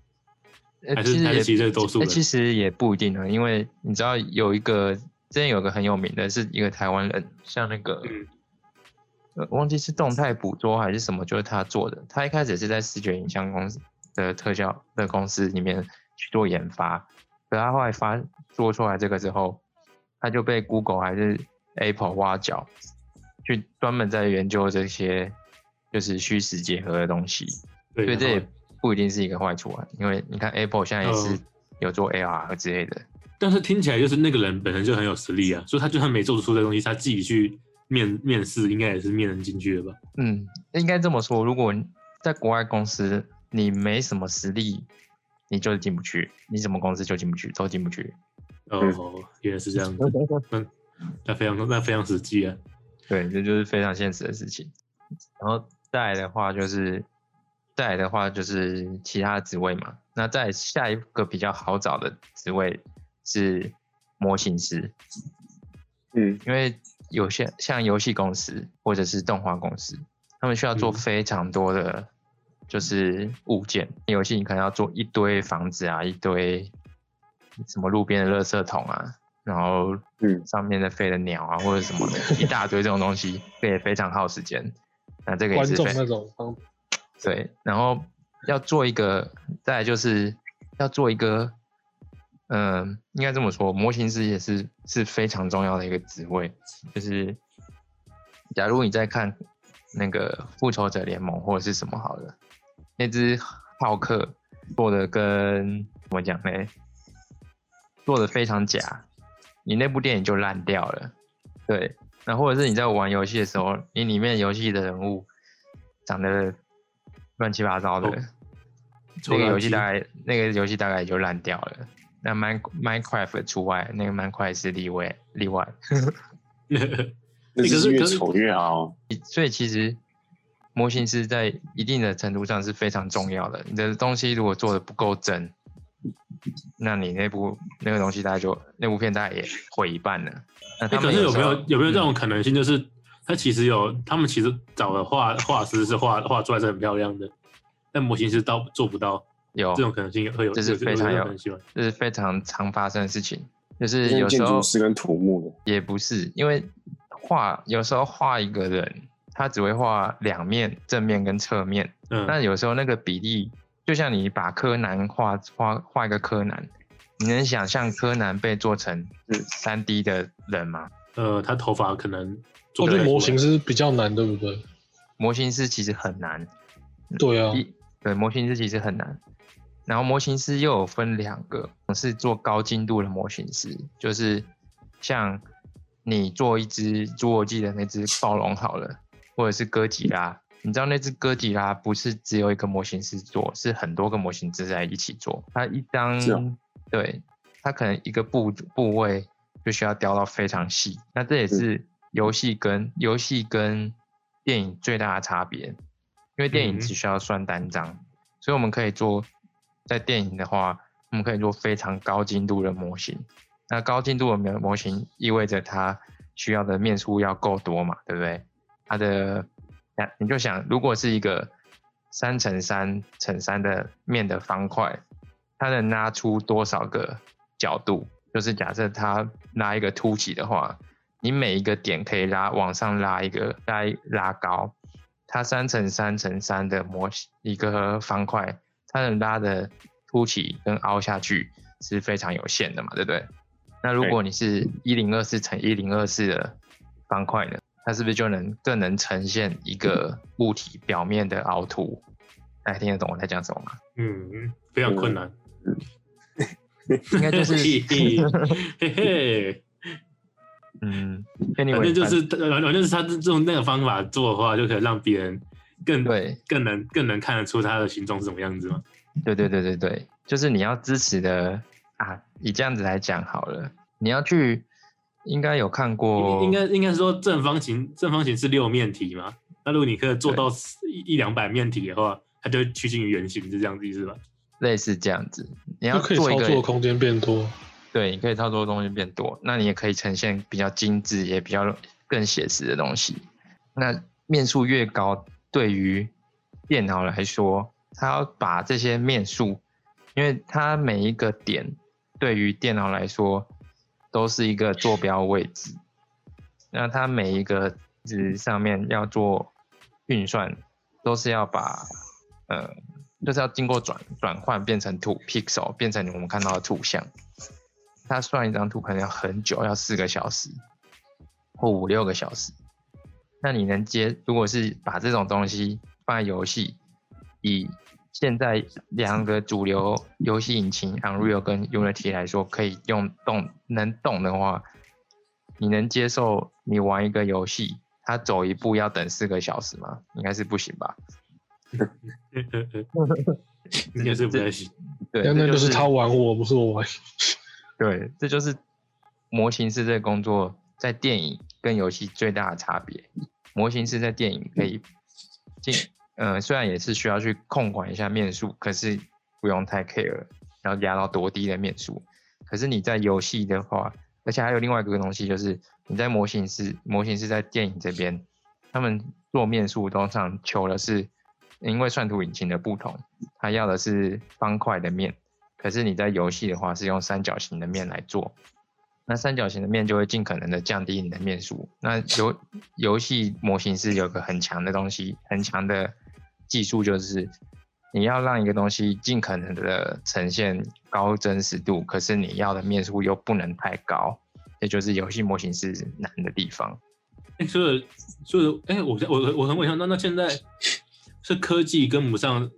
呃还是其实也还是其实多数呃人其实也不一定啊，因为你知道有一个之前有个很有名的是一个台湾人，像那个、嗯。呃忘记是动态捕捉还是什么，就是他做的。他一开始是在视觉影像公司的特效的公司里面去做研发，可他后来发做出来这个之后，他就被 Google 还是 Apple 挖角，去专门在研究这些就是虚实结合的东西。对，所以这也不一定是一个坏处啊，因为你看 Apple 现在也是嗯有做 AR 之类的，但是听起来就是那个人本身就很有实力啊，所以他就算没做出这东西，他自己去面面试，应该也是面人进去的吧？嗯，应该这么说，如果在国外公司你没什么实力，你就是进不去，你什么公司就进不去，都进不去。哦，原来是这样子，那那非常那非常实际啊。对，这就是非常现实的事情。然后再来的话就是，再来的话就是其他职位嘛。那再下一个比较好找的职位是模型师，嗯，因为有些像游戏公司或者是动画公司，他们需要做嗯非常多的就是物件。游戏你可能要做一堆房子啊，一堆什么路边的垃圾桶啊，然后嗯上面的飞的鸟啊或者什么的，一大堆这种东西，这也非常耗时间。那这个也是非那种方对，然后要做一个，再来就是要做一个，嗯、应该这么说，模型师也是是非常重要的一个职位。就是假如你在看那个复仇者联盟或者是什么好了，那只浩克做的跟怎么讲呢？做的非常假，你那部电影就烂掉了。对，那或者是你在玩游戏的时候，你里面游戏的人物长得乱七八糟的，哦那个游戏大概那个游戏大概也就烂掉了。那 Mine Minecraft 除外，那个 Minecraft 是例外例外。那个是越丑越好。所以其实模型师在一定的程度上是非常重要的。你的东西如果做的不够真，那你那部那个东西大概就那部片大概也毁一半了。那欸他们可是有没有有没有这嗯种可能性，就是他其实有，他们其实找的画画师是画画出来是很漂亮的，但模型师到做不到，有这种可能性会有，这是非常有可能性吗？这是非常常发生的事情，就是有时候筑师跟土木的，也不是，因为画有时候画一个人，他只会画两面，正面跟侧面。嗯，那有时候那个比例，就像你把柯南画画画一个柯南，你能想象柯南被做成三 D 的人吗？呃，他头发可能做我觉得模型是比较难，对不对？模型师其实很难，对啊，一对模型师其实很难。然后模型师又有分两个，是做高精度的模型师，就是像你做一只侏罗纪的那只暴龙好了，或者是哥吉拉，你知道那只哥吉拉不是只有一个模型师做，是很多个模型师在一起做。它一张，哦对，它可能一个部部位就需要雕到非常细。那这也是游戏跟游戏跟电影最大的差别，因为电影嗯只需要算单张，所以我们可以做在电影的话，我们可以做非常高精度的模型。那高精度的模模型意味着它需要的面数要够多嘛，对不对？它的，你就想，如果是一个三乘三乘三的面的方块，它能拉出多少个角度？就是假设它拉一个凸起的话，你每一个点可以拉往上拉一个，拉拉高。它三乘三乘三的模型一个方块，它能拉的凸起跟凹下去是非常有限的嘛，对不对？那如果你是一零二四乘一零二四的方块呢，它是不是就能更能呈现一个物体表面的凹凸？大家听得懂我在讲什么吗？嗯，非常困难。应该就是嘿嘿嗯反正就是反正就是他这种那个方法做的话，就可以让别人更对更能更能看得出它的形状是什么样子吗。对对对对对，就是你要支持的啊。以这样子来讲好了，你要去应该有看过，应该应该说正方形正方形是六面体嘛，那如果你可以做到一一两百面体的话，它就会趋近于圆形，是这样子意思吧？类似这样子，你要可以做一个操作空间变多。对，你可以操作的东西变多，那你也可以呈现比较精致，也比较更写实的东西。那面数越高，对于电脑来说，它要把这些面数，因为它每一个点对于电脑来说都是一个坐标位置，那它每一个值上面要做运算，都是要把呃，就是要经过转转换变成图 pixel，变成我们看到的图像。它算一张图可能要很久，要四个小时或五六个小时。那你能接？如果是把这种东西放在游戏，以现在两个主流游戏引擎 Unreal 跟 Unity 来说，可以用动能动的话，你能接受你玩一个游戏，它走一步要等四个小时吗？应该是不行吧？应该是不太行。对，但那就是他玩我，不是我玩。对，这就是模型师这个工作在电影跟游戏最大的差别。模型师在电影可以进，呃，虽然也是需要去控管一下面数，可是不用太 care，然后压到多低的面数。可是你在游戏的话，而且还有另外一个东西，就是你在模型师，模型师在电影这边，他们做面数通常求的是，因为算图引擎的不同，他要的是方块的面，可是你在游戏的话是用三角形的面来做，那三角形的面就会尽可能的降低你的面数。那游游戏模型是有个很强的东西，很强的技术就是。你要让一个东西尽可能的呈现高真实度，可是你要的面数又不能太高，也就是游戏模型是难的地方。哎，所以所以哎，我我我很问一下，那那现在是科技跟不上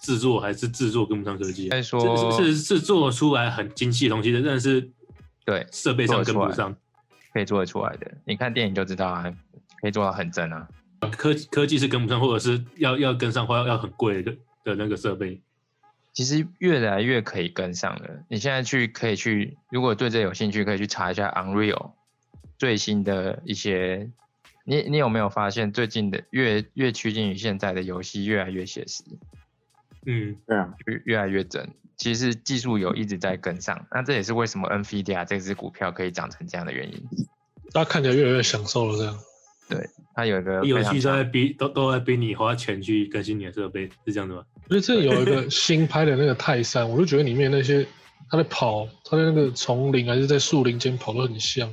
制作，还是制作跟不上科技？再说是是是做出来很精细的东西的，但是对设备上跟不上，可以做得出来的。你看电影就知道啊，可以做到很真啊。科科技是跟不上，或者是要要跟上，或要要很贵的。的那个设备，其实越来越可以跟上了。你现在去可以去，如果对这有兴趣，可以去查一下 Unreal 最新的一些。你你有没有发现最近的越越趋近于现在的游戏越来越写实？嗯，对啊，越越来越真。其实技术有一直在跟上，那这也是为什么 Nvidia 这只股票可以涨成这样的原因。大家看起来越来越享受了，这样。对，它有一个游戏都在逼都都在逼你花钱去更新你的设备，是这样的吗？因为这有一个 新拍的那个泰山，我就觉得里面那些他在跑，他在那个丛林还是在树林间跑都很像。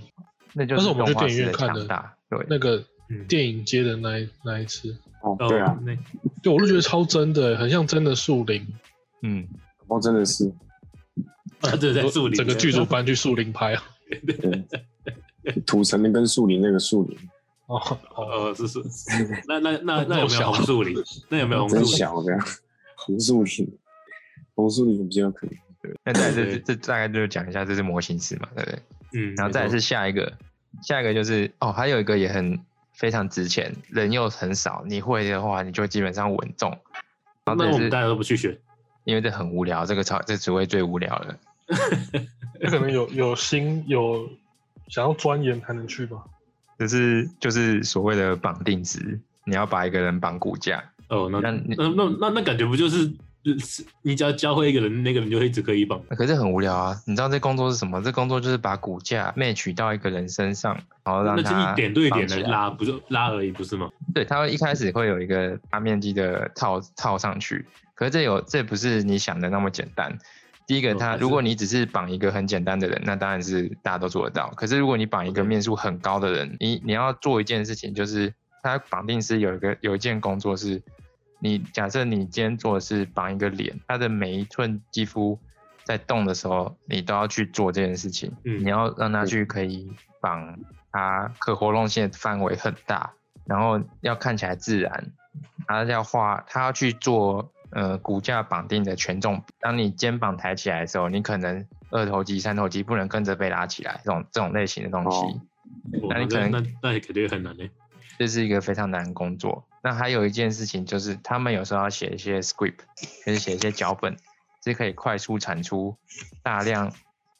那就是我们去电影院看的，对，那个电影街的那一那一次。哦，对啊，那对，我就觉得超真的，很像真的树林。嗯，哦，真的是，他真的在树林，整个剧组搬去树林拍啊。土城那跟树林那个树林。哦哦，是是，那那那那有没有红树林？那有没有红树林？小这样，红树林，红树林比较可能。对，那再这这大概就是讲一下，这是模型师嘛，对不对？嗯，然后再是下一个，下一个就是哦，还有一个也很非常值钱，人又很少，你会的话，你就基本上稳重。那我们大家都不去选，因为这很无聊，这个超这职位最无聊了。可能有有心有想要钻研才能去吧。就是就是所谓的绑定值，你要把一个人绑骨架。哦，那那那那那感觉不就是你只要教会一个人，那个人就一直可以绑？可是很无聊啊！你知道这工作是什么？这工作就是把骨架 match 到一个人身上，然后让他一点对点的拉，不就拉而已，不是吗？对，他会一开始会有一个大面积的套套上去，可是这有这不是你想的那么简单。第一个，他如果你只是绑一个很简单的人，那当然是大家都做得到。可是如果你绑一个面数很高的人，你你要做一件事情，就是他绑定是有一个有一件工作是，你假设你今天做的是绑一个脸，他的每一寸肌肤在动的时候，你都要去做这件事情。嗯，你要让他去可以绑，他可活动性范围很大，然后要看起来自然，他要画，他要去做。呃，骨架绑定的权重，当你肩膀抬起来的时候，你可能二头肌、三头肌不能跟着被拉起来，这种这种类型的东西，那你可能那那也肯定很难嘞。这是一个非常难的工作。那还有一件事情就是，他们有时候要写一些 script，就是写一些脚本，是可以快速产出大量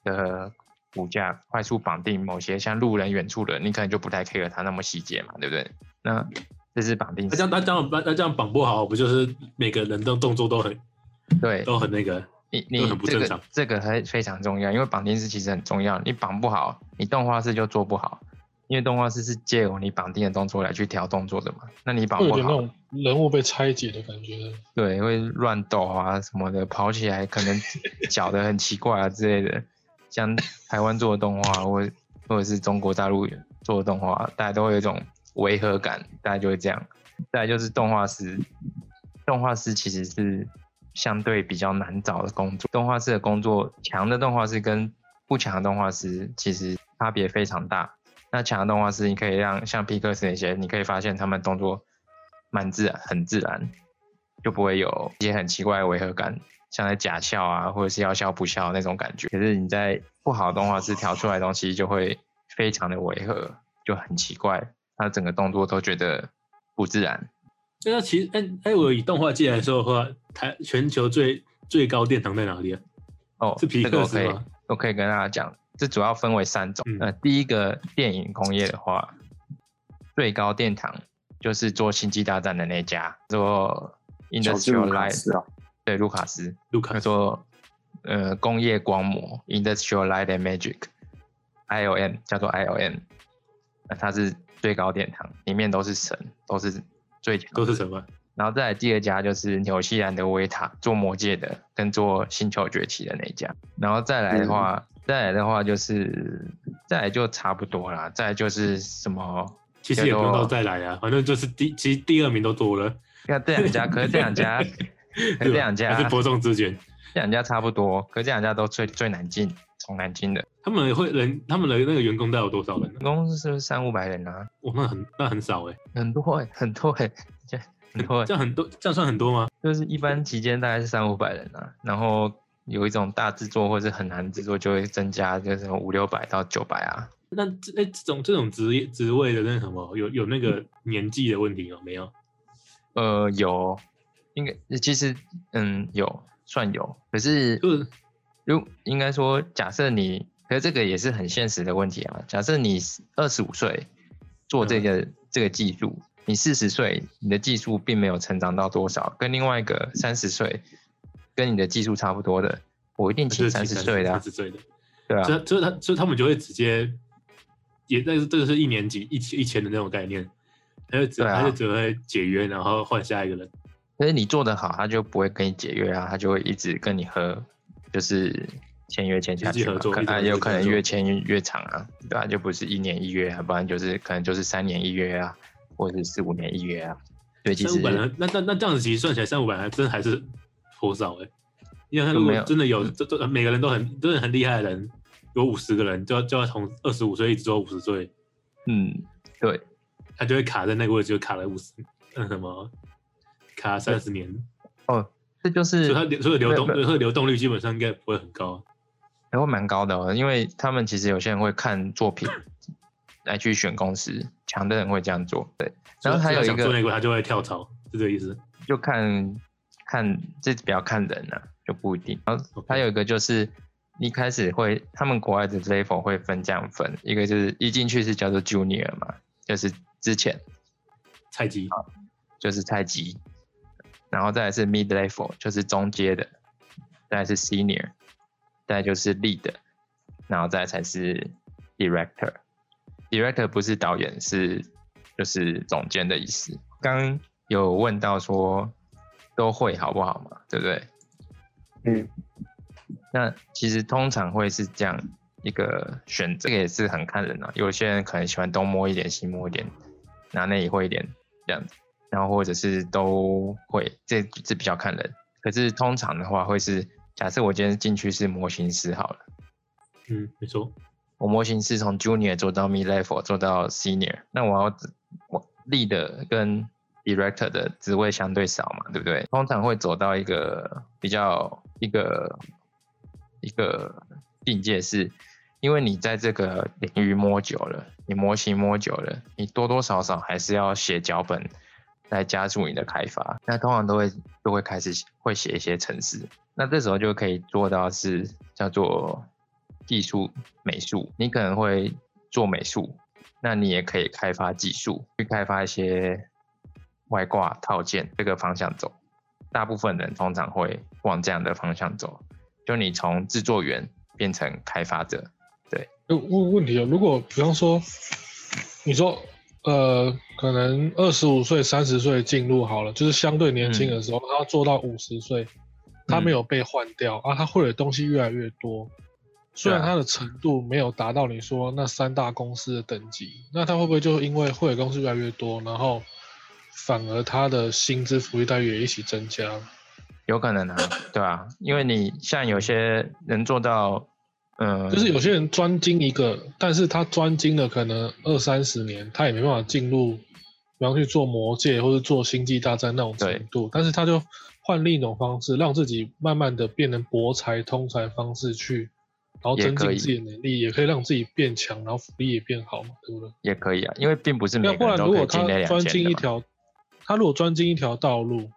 的骨架，快速绑定某些像路人、远处的，你可能就不太 care 它那么细节嘛，对不对？那这是绑定，那这样那这样那这样绑不好，不就是每个人的动作都很对，都很那个，你你这个这个还非常重要，因为绑定式其实很重要，你绑不好，你动画师就做不好，因为动画师是借由你绑定的动作来去调动作的嘛，那你绑不好，有点那种人物被拆解的感觉，对，会乱抖啊什么的，跑起来可能脚的很奇怪啊之类的，像台湾做的动画或或者是中国大陆做的动画，大家都会有一种。违和感，大概就会这样。再来就是动画师，动画师其实是相对比较难找的工作。动画师的工作，强的动画师跟不强的动画师其实差别非常大。那强的动画师，你可以让像皮克斯那些，你可以发现他们动作蛮自然，很自然，就不会有一些很奇怪的违和感，像在假笑啊，或者是要笑不笑那种感觉。可是你在不好的动画师调出来的东西，就会非常的违和，就很奇怪。他整个动作都觉得不自然。那其实，哎哎，我以动画界来说的话，台全球最最高殿堂在哪里啊？哦，是皮克斯吗？我可以跟大家讲，这主要分为三种。呃，第一个电影工业的话，最高殿堂就是做《星际大战》的那家，做 Industrial Light，对，卢卡斯，卢卡做呃工业光魔 Industrial Light and Magic，IOM 叫做 ILM。那它是最高殿堂，里面都是神，都是最强都是什么？然后再来第二家就是纽西兰的维塔做魔界的，跟做星球崛起的那一家。然后再来的话，再来的话就是再来就差不多啦。再来就是什么？其实也不用到再来啊，反正就是第其实第二名都多了，看这两家，可是这两家，可是这两家还是伯仲之间。这两家差不多，可是这两家都最最难进，从南京的。他们会人，他们的那个员工大概有多少人呢员？工是不是三五百人啊？哇，那很那很少哎、很多哎、很多哎、这很多哎、这样很多，这样算很多吗？就是一般期间大概是三五百人啊，然后有一种大制作或是很难制作就会增加，就是五六百到九百啊。那这哎、这种这种职业职位的那什么有有那个年纪的问题有没有？呃，有，应该其实嗯有算有，可是就是如应该说，假设你，可是这个也是很现实的问题啊。假设你二十五岁做这个、这个技术，你四十岁你的技术并没有成长到多少，跟另外一个三十岁跟你的技术差不多的，我一定请三十岁的、啊三，十岁的，对啊，所以所以他所以他们就会直接也那是这个是一年级一千一千的那种概念，他就只、对啊他就只会解约，然后换下一个人。可是你做得好，他就不会跟你解约啊，他就会一直跟你喝，就是签约签下去合作可啊一直合作有可能越签越越长啊，对啊，就不是一年一约啊，不然就是可能就是三年一约啊，或者是四五年一约啊。对，其实三五百，那那那这样子其实算起来三五百还真的还是颇少哎、因为他如果真的有这这每个人都很真的很厉害的人，有五十个人，就要就要从二十五岁一直做五十岁，嗯，对，他就会卡在那个位置，就卡了五十，嗯什么卡三十年，哦，这就是所以它流所以流动所以流动率基本上应该不会很高。还会蛮高的哦，因为他们其实有些人会看作品来去选公司，强的人会这样做，对，然后还有一个做那个，他就会跳槽，是这个意思。就看看这比较看人啊，就不一定。然后还有一个就是一开始会，他们国外的 level 会分这样分，一个就是一进去是叫做 junior 嘛，就是之前菜鸡就是菜鸡，然后再来是 mid level 就是中阶的，再来是 senior，再就是 lead，然后再才是 director。director 不是导演，是就是总监的意思。刚有问到说都会好不好嘛，对不对？嗯，那其实通常会是这样一个选择，这个也是很看人啊。有些人可能喜欢东摸一点，西摸一点，拿那也会一点这样子，然后或者是都会，这这比较看人。可是通常的话会是，假设我今天进去是模型师好了，嗯，没错，我模型师从 junior 做到 mid level 做到 senior，那我要我 lead 跟 director 的职位相对少嘛，对不对？通常会走到一个比较一个一个境界是，因为你在这个领域摸久了，你模型摸久了，你多多少少还是要写脚本来加速你的开发。那通常都会都会开始会写一些程式，那这时候就可以做到是叫做技术美术，你可能会做美术，那你也可以开发技术，去开发一些外挂套件这个方向走。大部分人通常会往这样的方向走，就你从制作员变成开发者。对问问题啊，如果比方说，你说呃，可能二十五岁、三十岁进入好了，就是相对年轻的时候，他做到五十岁，他没有被换掉、啊，他会的东西越来越多。虽然他的程度没有达到你说那三大公司的等级，那他会不会就因为会的公司越来越多，然后反而他的薪资福利待遇也一起增加？有可能啊，对啊，因为你像有些人做到，嗯、就是有些人专精一个，但是他专精了可能二三十年，他也没办法进入，比方去做魔界或者做星际大战那种程度，但是他就换另一种方式，让自己慢慢的变成博才通才方式去，然后增进自己的能力，也可以让自己变强，然后福利也变好嘛，对不对？也可以啊，因为并不是每要不然个人都可以专。精一条，他如果专精一条道路，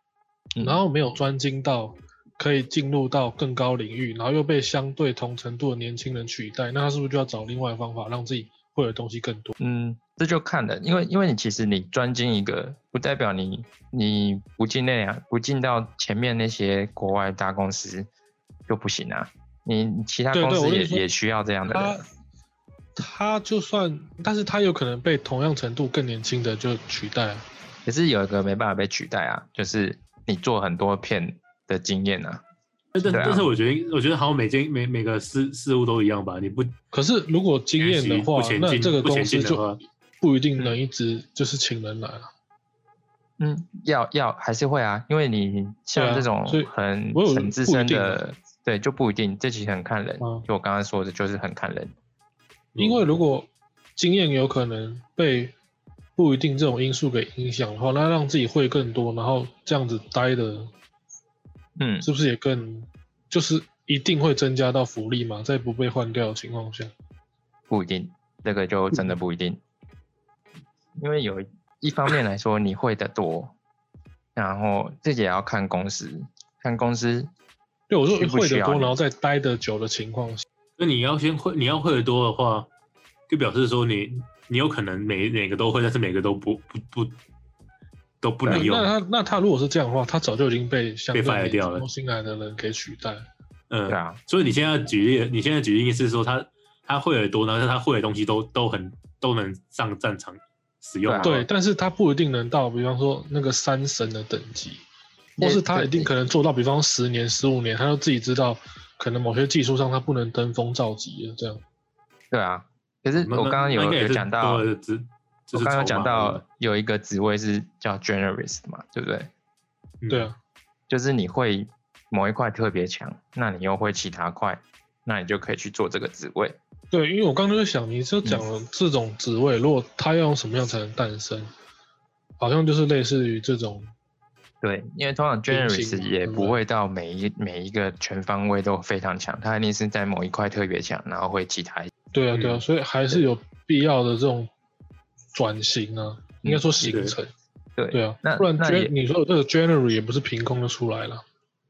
嗯然后没有专精到可以进入到更高领域，然后又被相对同程度的年轻人取代，那他是不是就要找另外的方法让自己会的东西更多？嗯，这就看了，因为因为你其实你专精一个，不代表你你不进那两不进到前面那些国外大公司就不行啊。你你其他对公司也也需要这样的他人。他就算，但是他有可能被同样程度更年轻的就取代啊。可是有一个没办法被取代啊，就是你做很多片的经验啊。但但啊但是我觉得，我觉得好像每件每每个事事物都一样吧。你不可是如果经验的话那这个不前公司就不一定能一直就是请人来啊。嗯，要要还是会啊，因为你像这种所以很很资深的啊，对就不一定，这其实很看人。嗯就我刚刚说的，就是很看人。因为如果经验有可能被不一定这种因素给影响的话，那让自己会更多，然后这样子待的，嗯，是不是也更就是一定会增加到福利嘛？在不被换掉的情况下，不一定，这个就真的不一定。因为有一方面来说，你会的多，然后这也要看公司，看公司对我说会的多，然后再待的久的情况下，那你要先会，你要会的多的话，就表示说你你有可能每每个都会，但是每个都不不不都不能用。那他那他如果是这样的话，他早就已经被被对 fire 掉了新来的人给取代。嗯，对啊，所以你现在举例，你现在举例是说他他会的多，但是他会的东西都都很都能上战场使用。对但是他不一定能到，比方说那个三神的等级，或是他一定可能做到，比方十年、十五年，他就自己知道，可能某些技术上他不能登峰造极了，这样。对啊。可是我刚刚有有讲到，我刚刚讲到有一个职位是叫 generalist 嘛，对不对？已对，啊，就是你会某一块特别强，那你又会其他块，那你就可以去做这个职位。对，因为我刚刚就在想，你就讲了这种职位，如果它要用什么样才能诞生，好像就是类似于这种，对，因为通常 generalist 也不会到每一每一个全方位都非常强，他一定是在某一块特别强，然后会其他对啊，对啊，嗯。所以还是有必要的这种转型啊，应该说形成。对对啊，那不然那也你说这个 January 也不是凭空就出来了。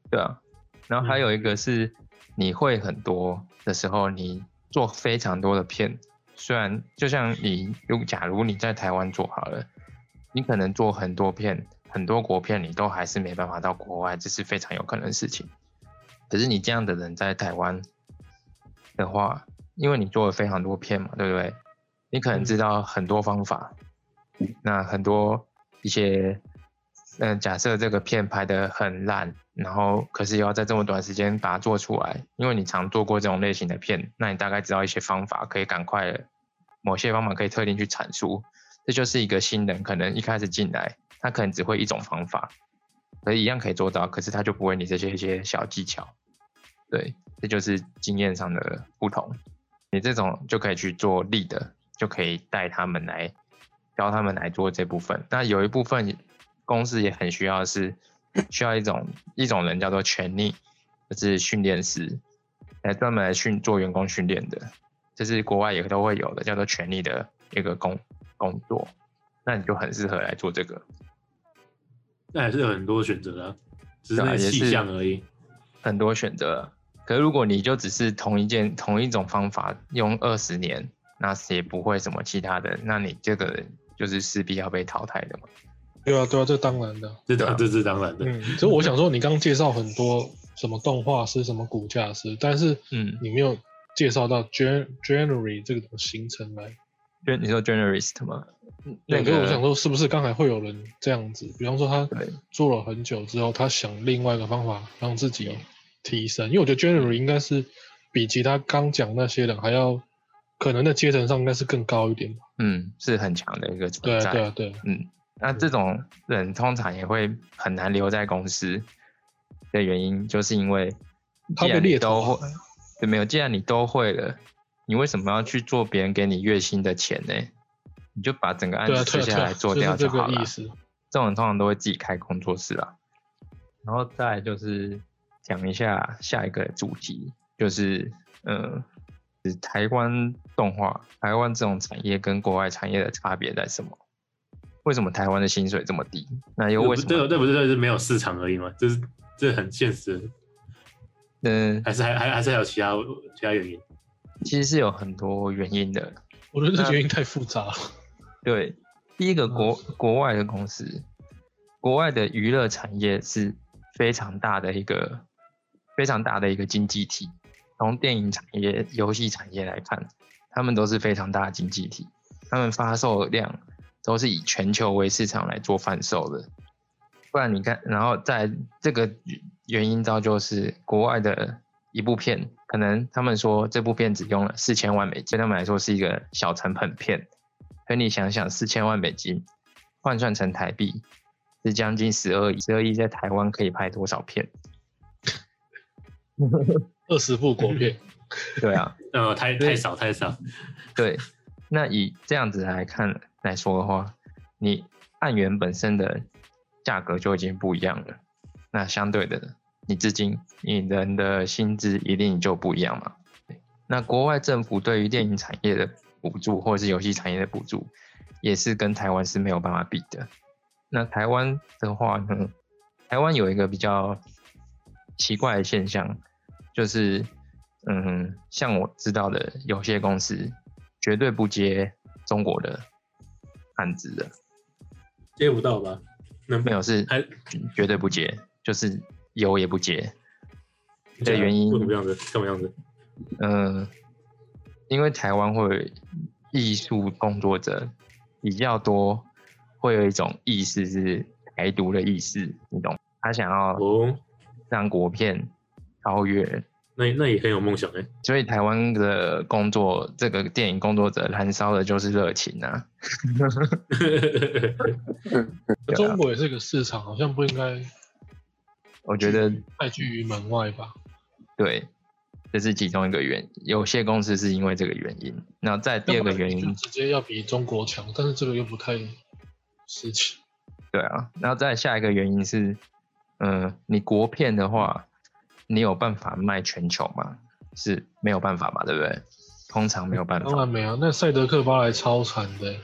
对啊，然后还嗯有一个是你会很多的时候，你做非常多的片，虽然就像你如假如你在台湾做好了，你可能做很多片，很多国片，你都还是没办法到国外，这是非常有可能的事情。可是你这样的人在台湾的话，因为你做了非常多片嘛，对不对？你可能知道很多方法，那很多一些，嗯、假设这个片拍得很烂，然后可是要在这么短时间把它做出来，因为你常做过这种类型的片，那你大概知道一些方法，可以赶快某些方法可以特定去阐述。这就是一个新人可能一开始进来，他可能只会一种方法，可是一样可以做到，可是他就不会你这些一些小技巧。对，这就是经验上的不同。你这种就可以去做力的，就可以带他们来教他们来做这部分。那有一部分公司也很需要是需要一种一种人叫做权力，就是训练师，来专门来训做员工训练的，这是国外也都会有的，叫做权力的一个工工作。那你就很适合来做这个，那还是有很多选择的啊，只是那个细对啊也是项而已。很多选择。可是如果你就只是同一件同一种方法用二十年，那也不会什么其他的，那你这个人就是势必要被淘汰的嘛。对啊，对啊，这当然的。对的这当这是当然的。嗯，所以我想说，你刚刚介绍很多什么动画师、什么骨架师，但是嗯，你没有介绍到 gen generally 这个形成来。就你说 generalist 吗？对，那个所以我想说，是不是刚才会有人这样子？比方说，他做了很久之后，他想另外一个方法让自己提升，因为我觉得 generally 应该是比其他刚讲那些人还要可能在阶层上应该是更高一点吧。嗯，是很强的一个存在。对啊，对啊。嗯，那这种人通常也会很难留在公司的原因，就是因为他被既然你猎都会，对，没有，既然你都会了，你为什么要去做别人给你月薪的钱呢？你就把整个案子吃下来做掉好了。这种人通常都会自己开工作室啦。然后再来就是讲一下下一个主题，就是呃，是台湾动画，台湾这种产业跟国外产业的差别在什么？为什么台湾的薪水这么低？那又为什么？这这不是就是没有市场而已吗？这是这很现实，嗯、还是还还还是还有其他其他原因？其实是有很多原因的。我觉得这原因太复杂了。对，第一个嗯国国外的公司，国外的娱乐产业是非常大的一个非常大的一个经济体。从电影产业、游戏产业来看，他们都是非常大的经济体，他们发售量都是以全球为市场来做贩售的。不然你看，然后在这个原因造就是国外的一部片，可能他们说这部片只用了四千万美金，对他们来说是一个小成本片。可你想想，四千万美金换算成台币是将近十二亿，十二亿在台湾可以拍多少片？二十部国片，对啊，呃，太太少太少。对。那以这样子来看来说的话，你按元本身的价格就已经不一样了。那相对的，你资金、你人的薪资一定就不一样嘛。那国外政府对于电影产业的补助，或者是游戏产业的补助，也是跟台湾是没有办法比的。那台湾的话呢，台湾有一个比较奇怪的现象，就是，嗯，像我知道的有些公司绝对不接中国的案子的，接不到吧？那没有是还绝对不接，就是有也不接。的这原因为什么样子？什么样子？嗯，因为台湾会艺术工作者比较多，会有一种意识是台独的意识，你懂？他想要哦，让国片超越，那那也很有梦想哎。所以台湾的工作，这个电影工作者燃烧的就是热情啊 中国也是个市场，好像不应该我觉得太居于门外吧。对，这是其中一个原因。有些公司是因为这个原因，那再第二个原因，直接要比中国强，但是这个又不太实际。对啊，然后再下一个原因是，嗯、你国片的话，你有办法卖全球吗？是没有办法嘛，对不对？通常没有办法。当然没有，那赛德克巴莱超惨的，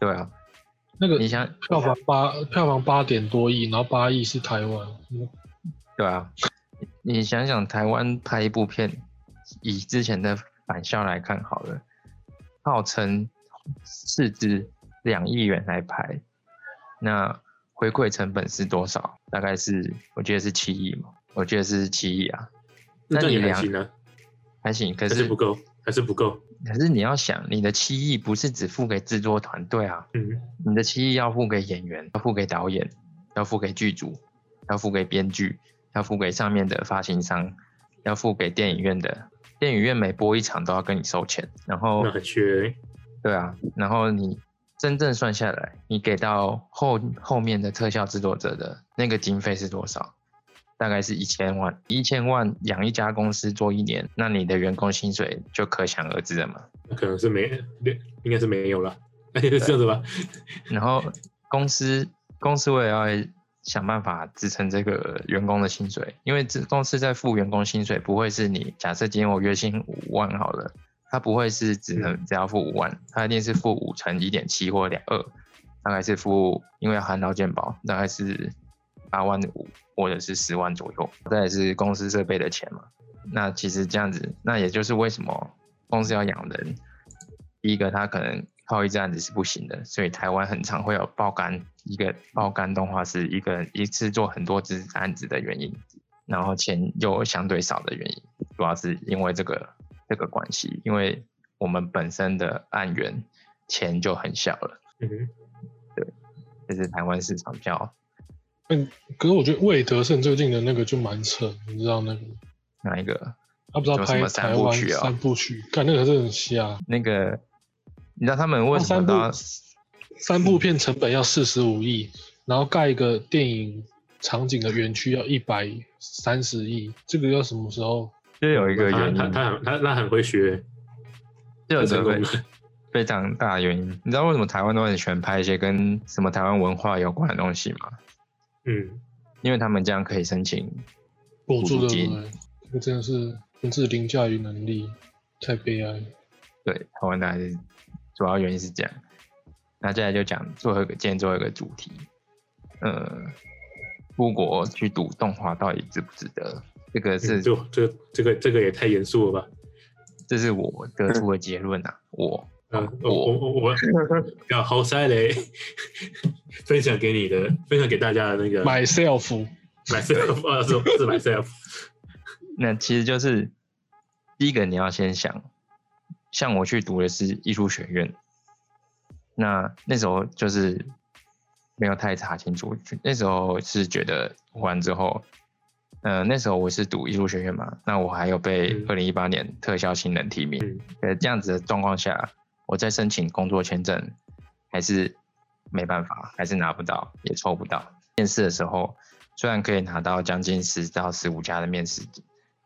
对啊，那个你想，票房八票房八点多亿，然后八亿是台湾，嗯对啊，你想想台湾拍一部片，以之前的返校来看好了，号称市值两亿元来拍，那回馈成本是多少？大概是我记得是七亿嘛，我觉得是七亿啊，那这也你量还行啊，还行。可是是不够，还是不够。可是你要想，你的七亿不是只付给制作团队啊，嗯，你的七亿要付给演员，要付给导演，要付给剧组，要付给编剧，要付给上面的发行商，要付给电影院的。电影院每播一场都要跟你收钱，然后那很缺欸。对啊，然后你真正算下来，你给到后后面的特效制作者的那个经费是多少？大概是一千万，一千万养一家公司做一年，那你的员工薪水就可想而知了嘛。那可能是没，应该是没有了。哎，是这样子吧？然后公司公司我也要想办法支撑这个员工的薪水，因为这公司在付员工薪水不会是你假设今天我月薪五万好了，他不会是只能只要付五万，他一定是付五乘一点七或两二，大概是付因为要含劳健保，大概是八万五或者是十万左右，再也是公司设备的钱嘛。那其实这样子，那也就是为什么公司要养人，第一个他可能靠一支案子是不行的，所以台湾很常会有爆肝，一个爆肝动画是一个人一次做很多支案子的原因，然后钱又相对少的原因，主要是因为这个这个关系，因为我们本身的案源钱就很小了，嗯哼，这是台湾市场比较嗯，可是我觉得魏德胜最近的那个就蛮扯，你知道那个哪一个他不知道拍有什么三台湾部曲啊三部曲，看那个真的很瞎。那个，你知道他们为三部什么都要三部片成本要四十五亿，然后盖一个电影场景的园区要一百三十亿，这个要什么时候？就有一个原因，他他很他他很会学，就有这个太成功了。非常大的原因。你知道为什么台湾都很喜欢拍一些跟什么台湾文化有关的东西吗？嗯，因为他们这样可以申请补助金对？这个真的是真是凌驾于能力，太悲哀。对，台湾大概是主要原因是这样。那接下来就讲最后一个，今天最后一个主题，呃，出国去读动画到底值不值得？这个是、这个这个这个也太严肃了吧？这是我得出的结论啊，我嗯，我我。我我 要好塞雷分享给你的，分享给大家的那个 myself，myself 啊，是是 myself，那其实就是第一个你要先想，像我去读的是艺术学院，那那时候就是没有太查清楚，那时候是觉得完之后，呃，那时候我是读艺术学院嘛，那我还有被嗯。二零一八年特效新人提名，嗯。呃，这样子的状况下，我在申请工作签证还是没办法，还是拿不到，也抽不到。面试的时候，虽然可以拿到将近十到十五家的面试，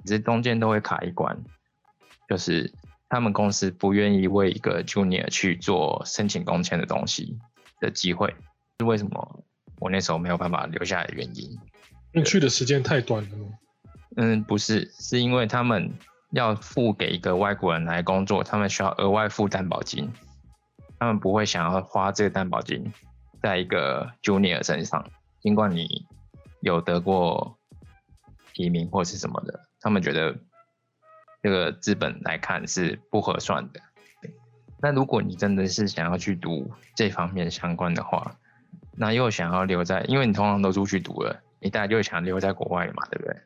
只是中间都会卡一关，就是他们公司不愿意为一个 junior 去做申请工签的东西的机会，是为什么我那时候没有办法留下来的原因。因为去的时间太短了吗。嗯，不是，是因为他们要付给一个外国人来工作，他们需要额外付担保金，他们不会想要花这个担保金在一个 junior 身上，尽管你有得过提名或是什么的，他们觉得这个资本来看是不合算的。那如果你真的是想要去读这方面相关的话，那又想要留在，因为你通常都出去读了，你大概就想留在国外嘛，对不对？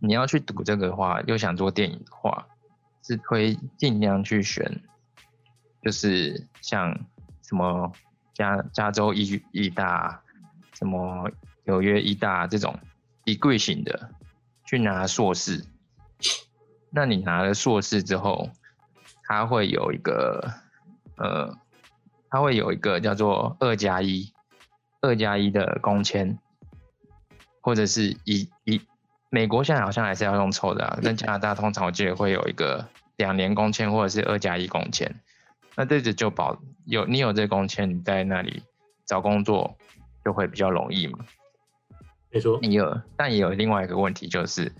你要去读这个的话，又想做电影的话，是推尽量去选，就是像什么加加州一一大、什么纽约一大这种一贵型的，去拿硕士。那你拿了硕士之后，它会有一个呃，它会有一个叫做二加一、二加一的工签，或者是一一美国现在好像还是要用抽的啊，但加拿大通常我记得会有一个两年工签或者是二加一工签，那这个就保有你有这个工签，你在那里找工作就会比较容易嘛。没错，你有，但也有另外一个问题就是，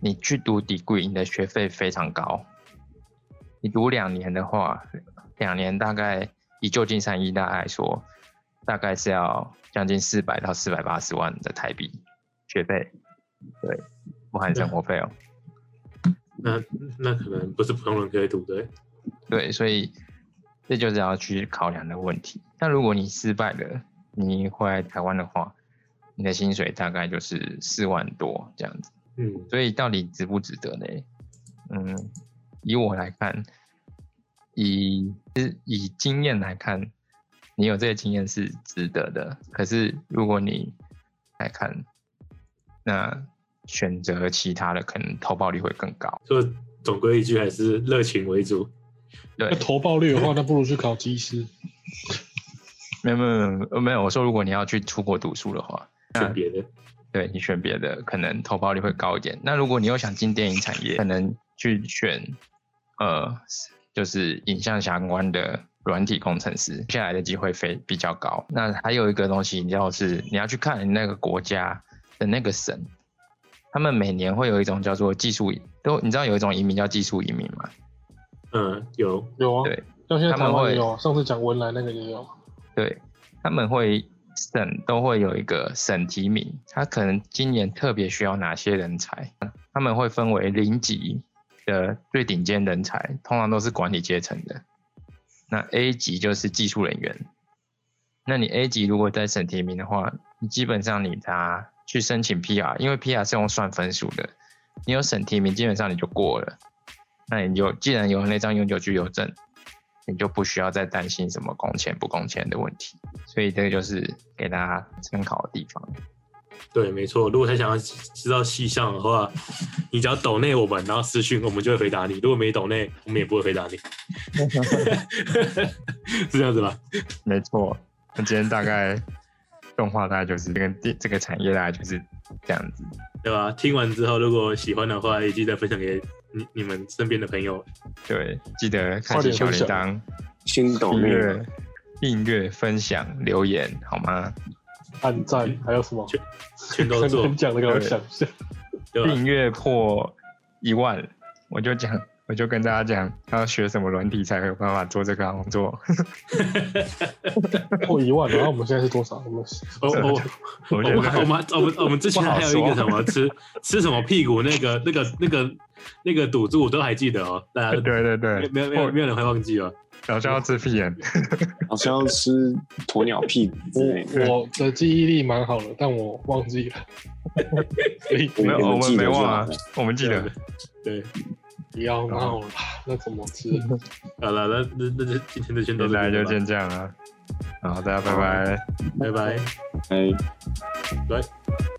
你去读 degree，你的学费非常高。你读两年的话，两年大概以旧金山医大来说，大概是要将近四百到四百八十万的台币学费，对，不含生活费哦。那那可能不是普通人可以读的。对，所以这就是要去考量的问题。那如果你失败了，你回来台湾的话，你的薪水大概就是四万多这样子。嗯，所以到底值不值得呢？嗯，以我来看，以是以经验来看，你有这个经验是值得的。可是如果你来看，那选择其他的，可能投报率会更高。所以总归一句还是热情为主。对，投报率的话，那不如去考技师。没有没有没有我说如果你要去出国读书的话，选别的，对你选别的，可能投报率会高一点。那如果你又想进电影产业，可能去选呃，就是影像相关的软体工程师，下来的机会非比较高。那还有一个东西，你要是你要去看那个国家的那个省，他们每年会有一种叫做技术移，都你知道有一种移民叫技术移民吗？嗯，有，有啊，对，像现在台他们会湾也有啊，上次讲文莱那个也有。对，他们会省都会有一个省提名，他可能今年特别需要哪些人才，他们会分为零级的最顶尖人才，通常都是管理阶层的。那 A 级就是技术人员。那你 A 级如果在省提名的话，你基本上你他去申请 PR，因为 PR 是用算分数的，你有审提名，基本上你就过了。那你就既然有那张永久居留证，你就不需要再担心什么工钱不工钱的问题。所以这个就是给大家参考的地方。对，没错。如果他想要知道细项的话，你只要抖内我们，然后私讯我们就会回答你。如果没抖内，我们也不会回答你。是这样子吧？没错，那今天大概动画大概就是这个电这个产业大概就是这样子。对吧？听完之后，如果喜欢的话，也记得分享给你你们身边的朋友。对，记得开启小铃铛，先抖内订阅、订阅、分享、留言，好吗？按赞还有什么？全都做讲的给我想一下。对？订阅破一万，我就讲，我就跟大家讲，要学什么软体才有办法做这个工作。破一万，然后我们现在是多少？我们我我我我们我们我们我们之前还有一个什么吃吃什么屁股那个那个那个那个赌注，我都还记得哦。大家对对对，没有没有没有人会忘记哦。好像要吃屁眼。好像要吃鸵鸟屁股之类的。我我的记忆力蛮好的，但我忘记了。所以没有，我们没忘啊我们记得。对，不要闹了，那怎么吃？好了，那那那就今天就先这样了。好，大家拜拜。拜拜，拜。拜。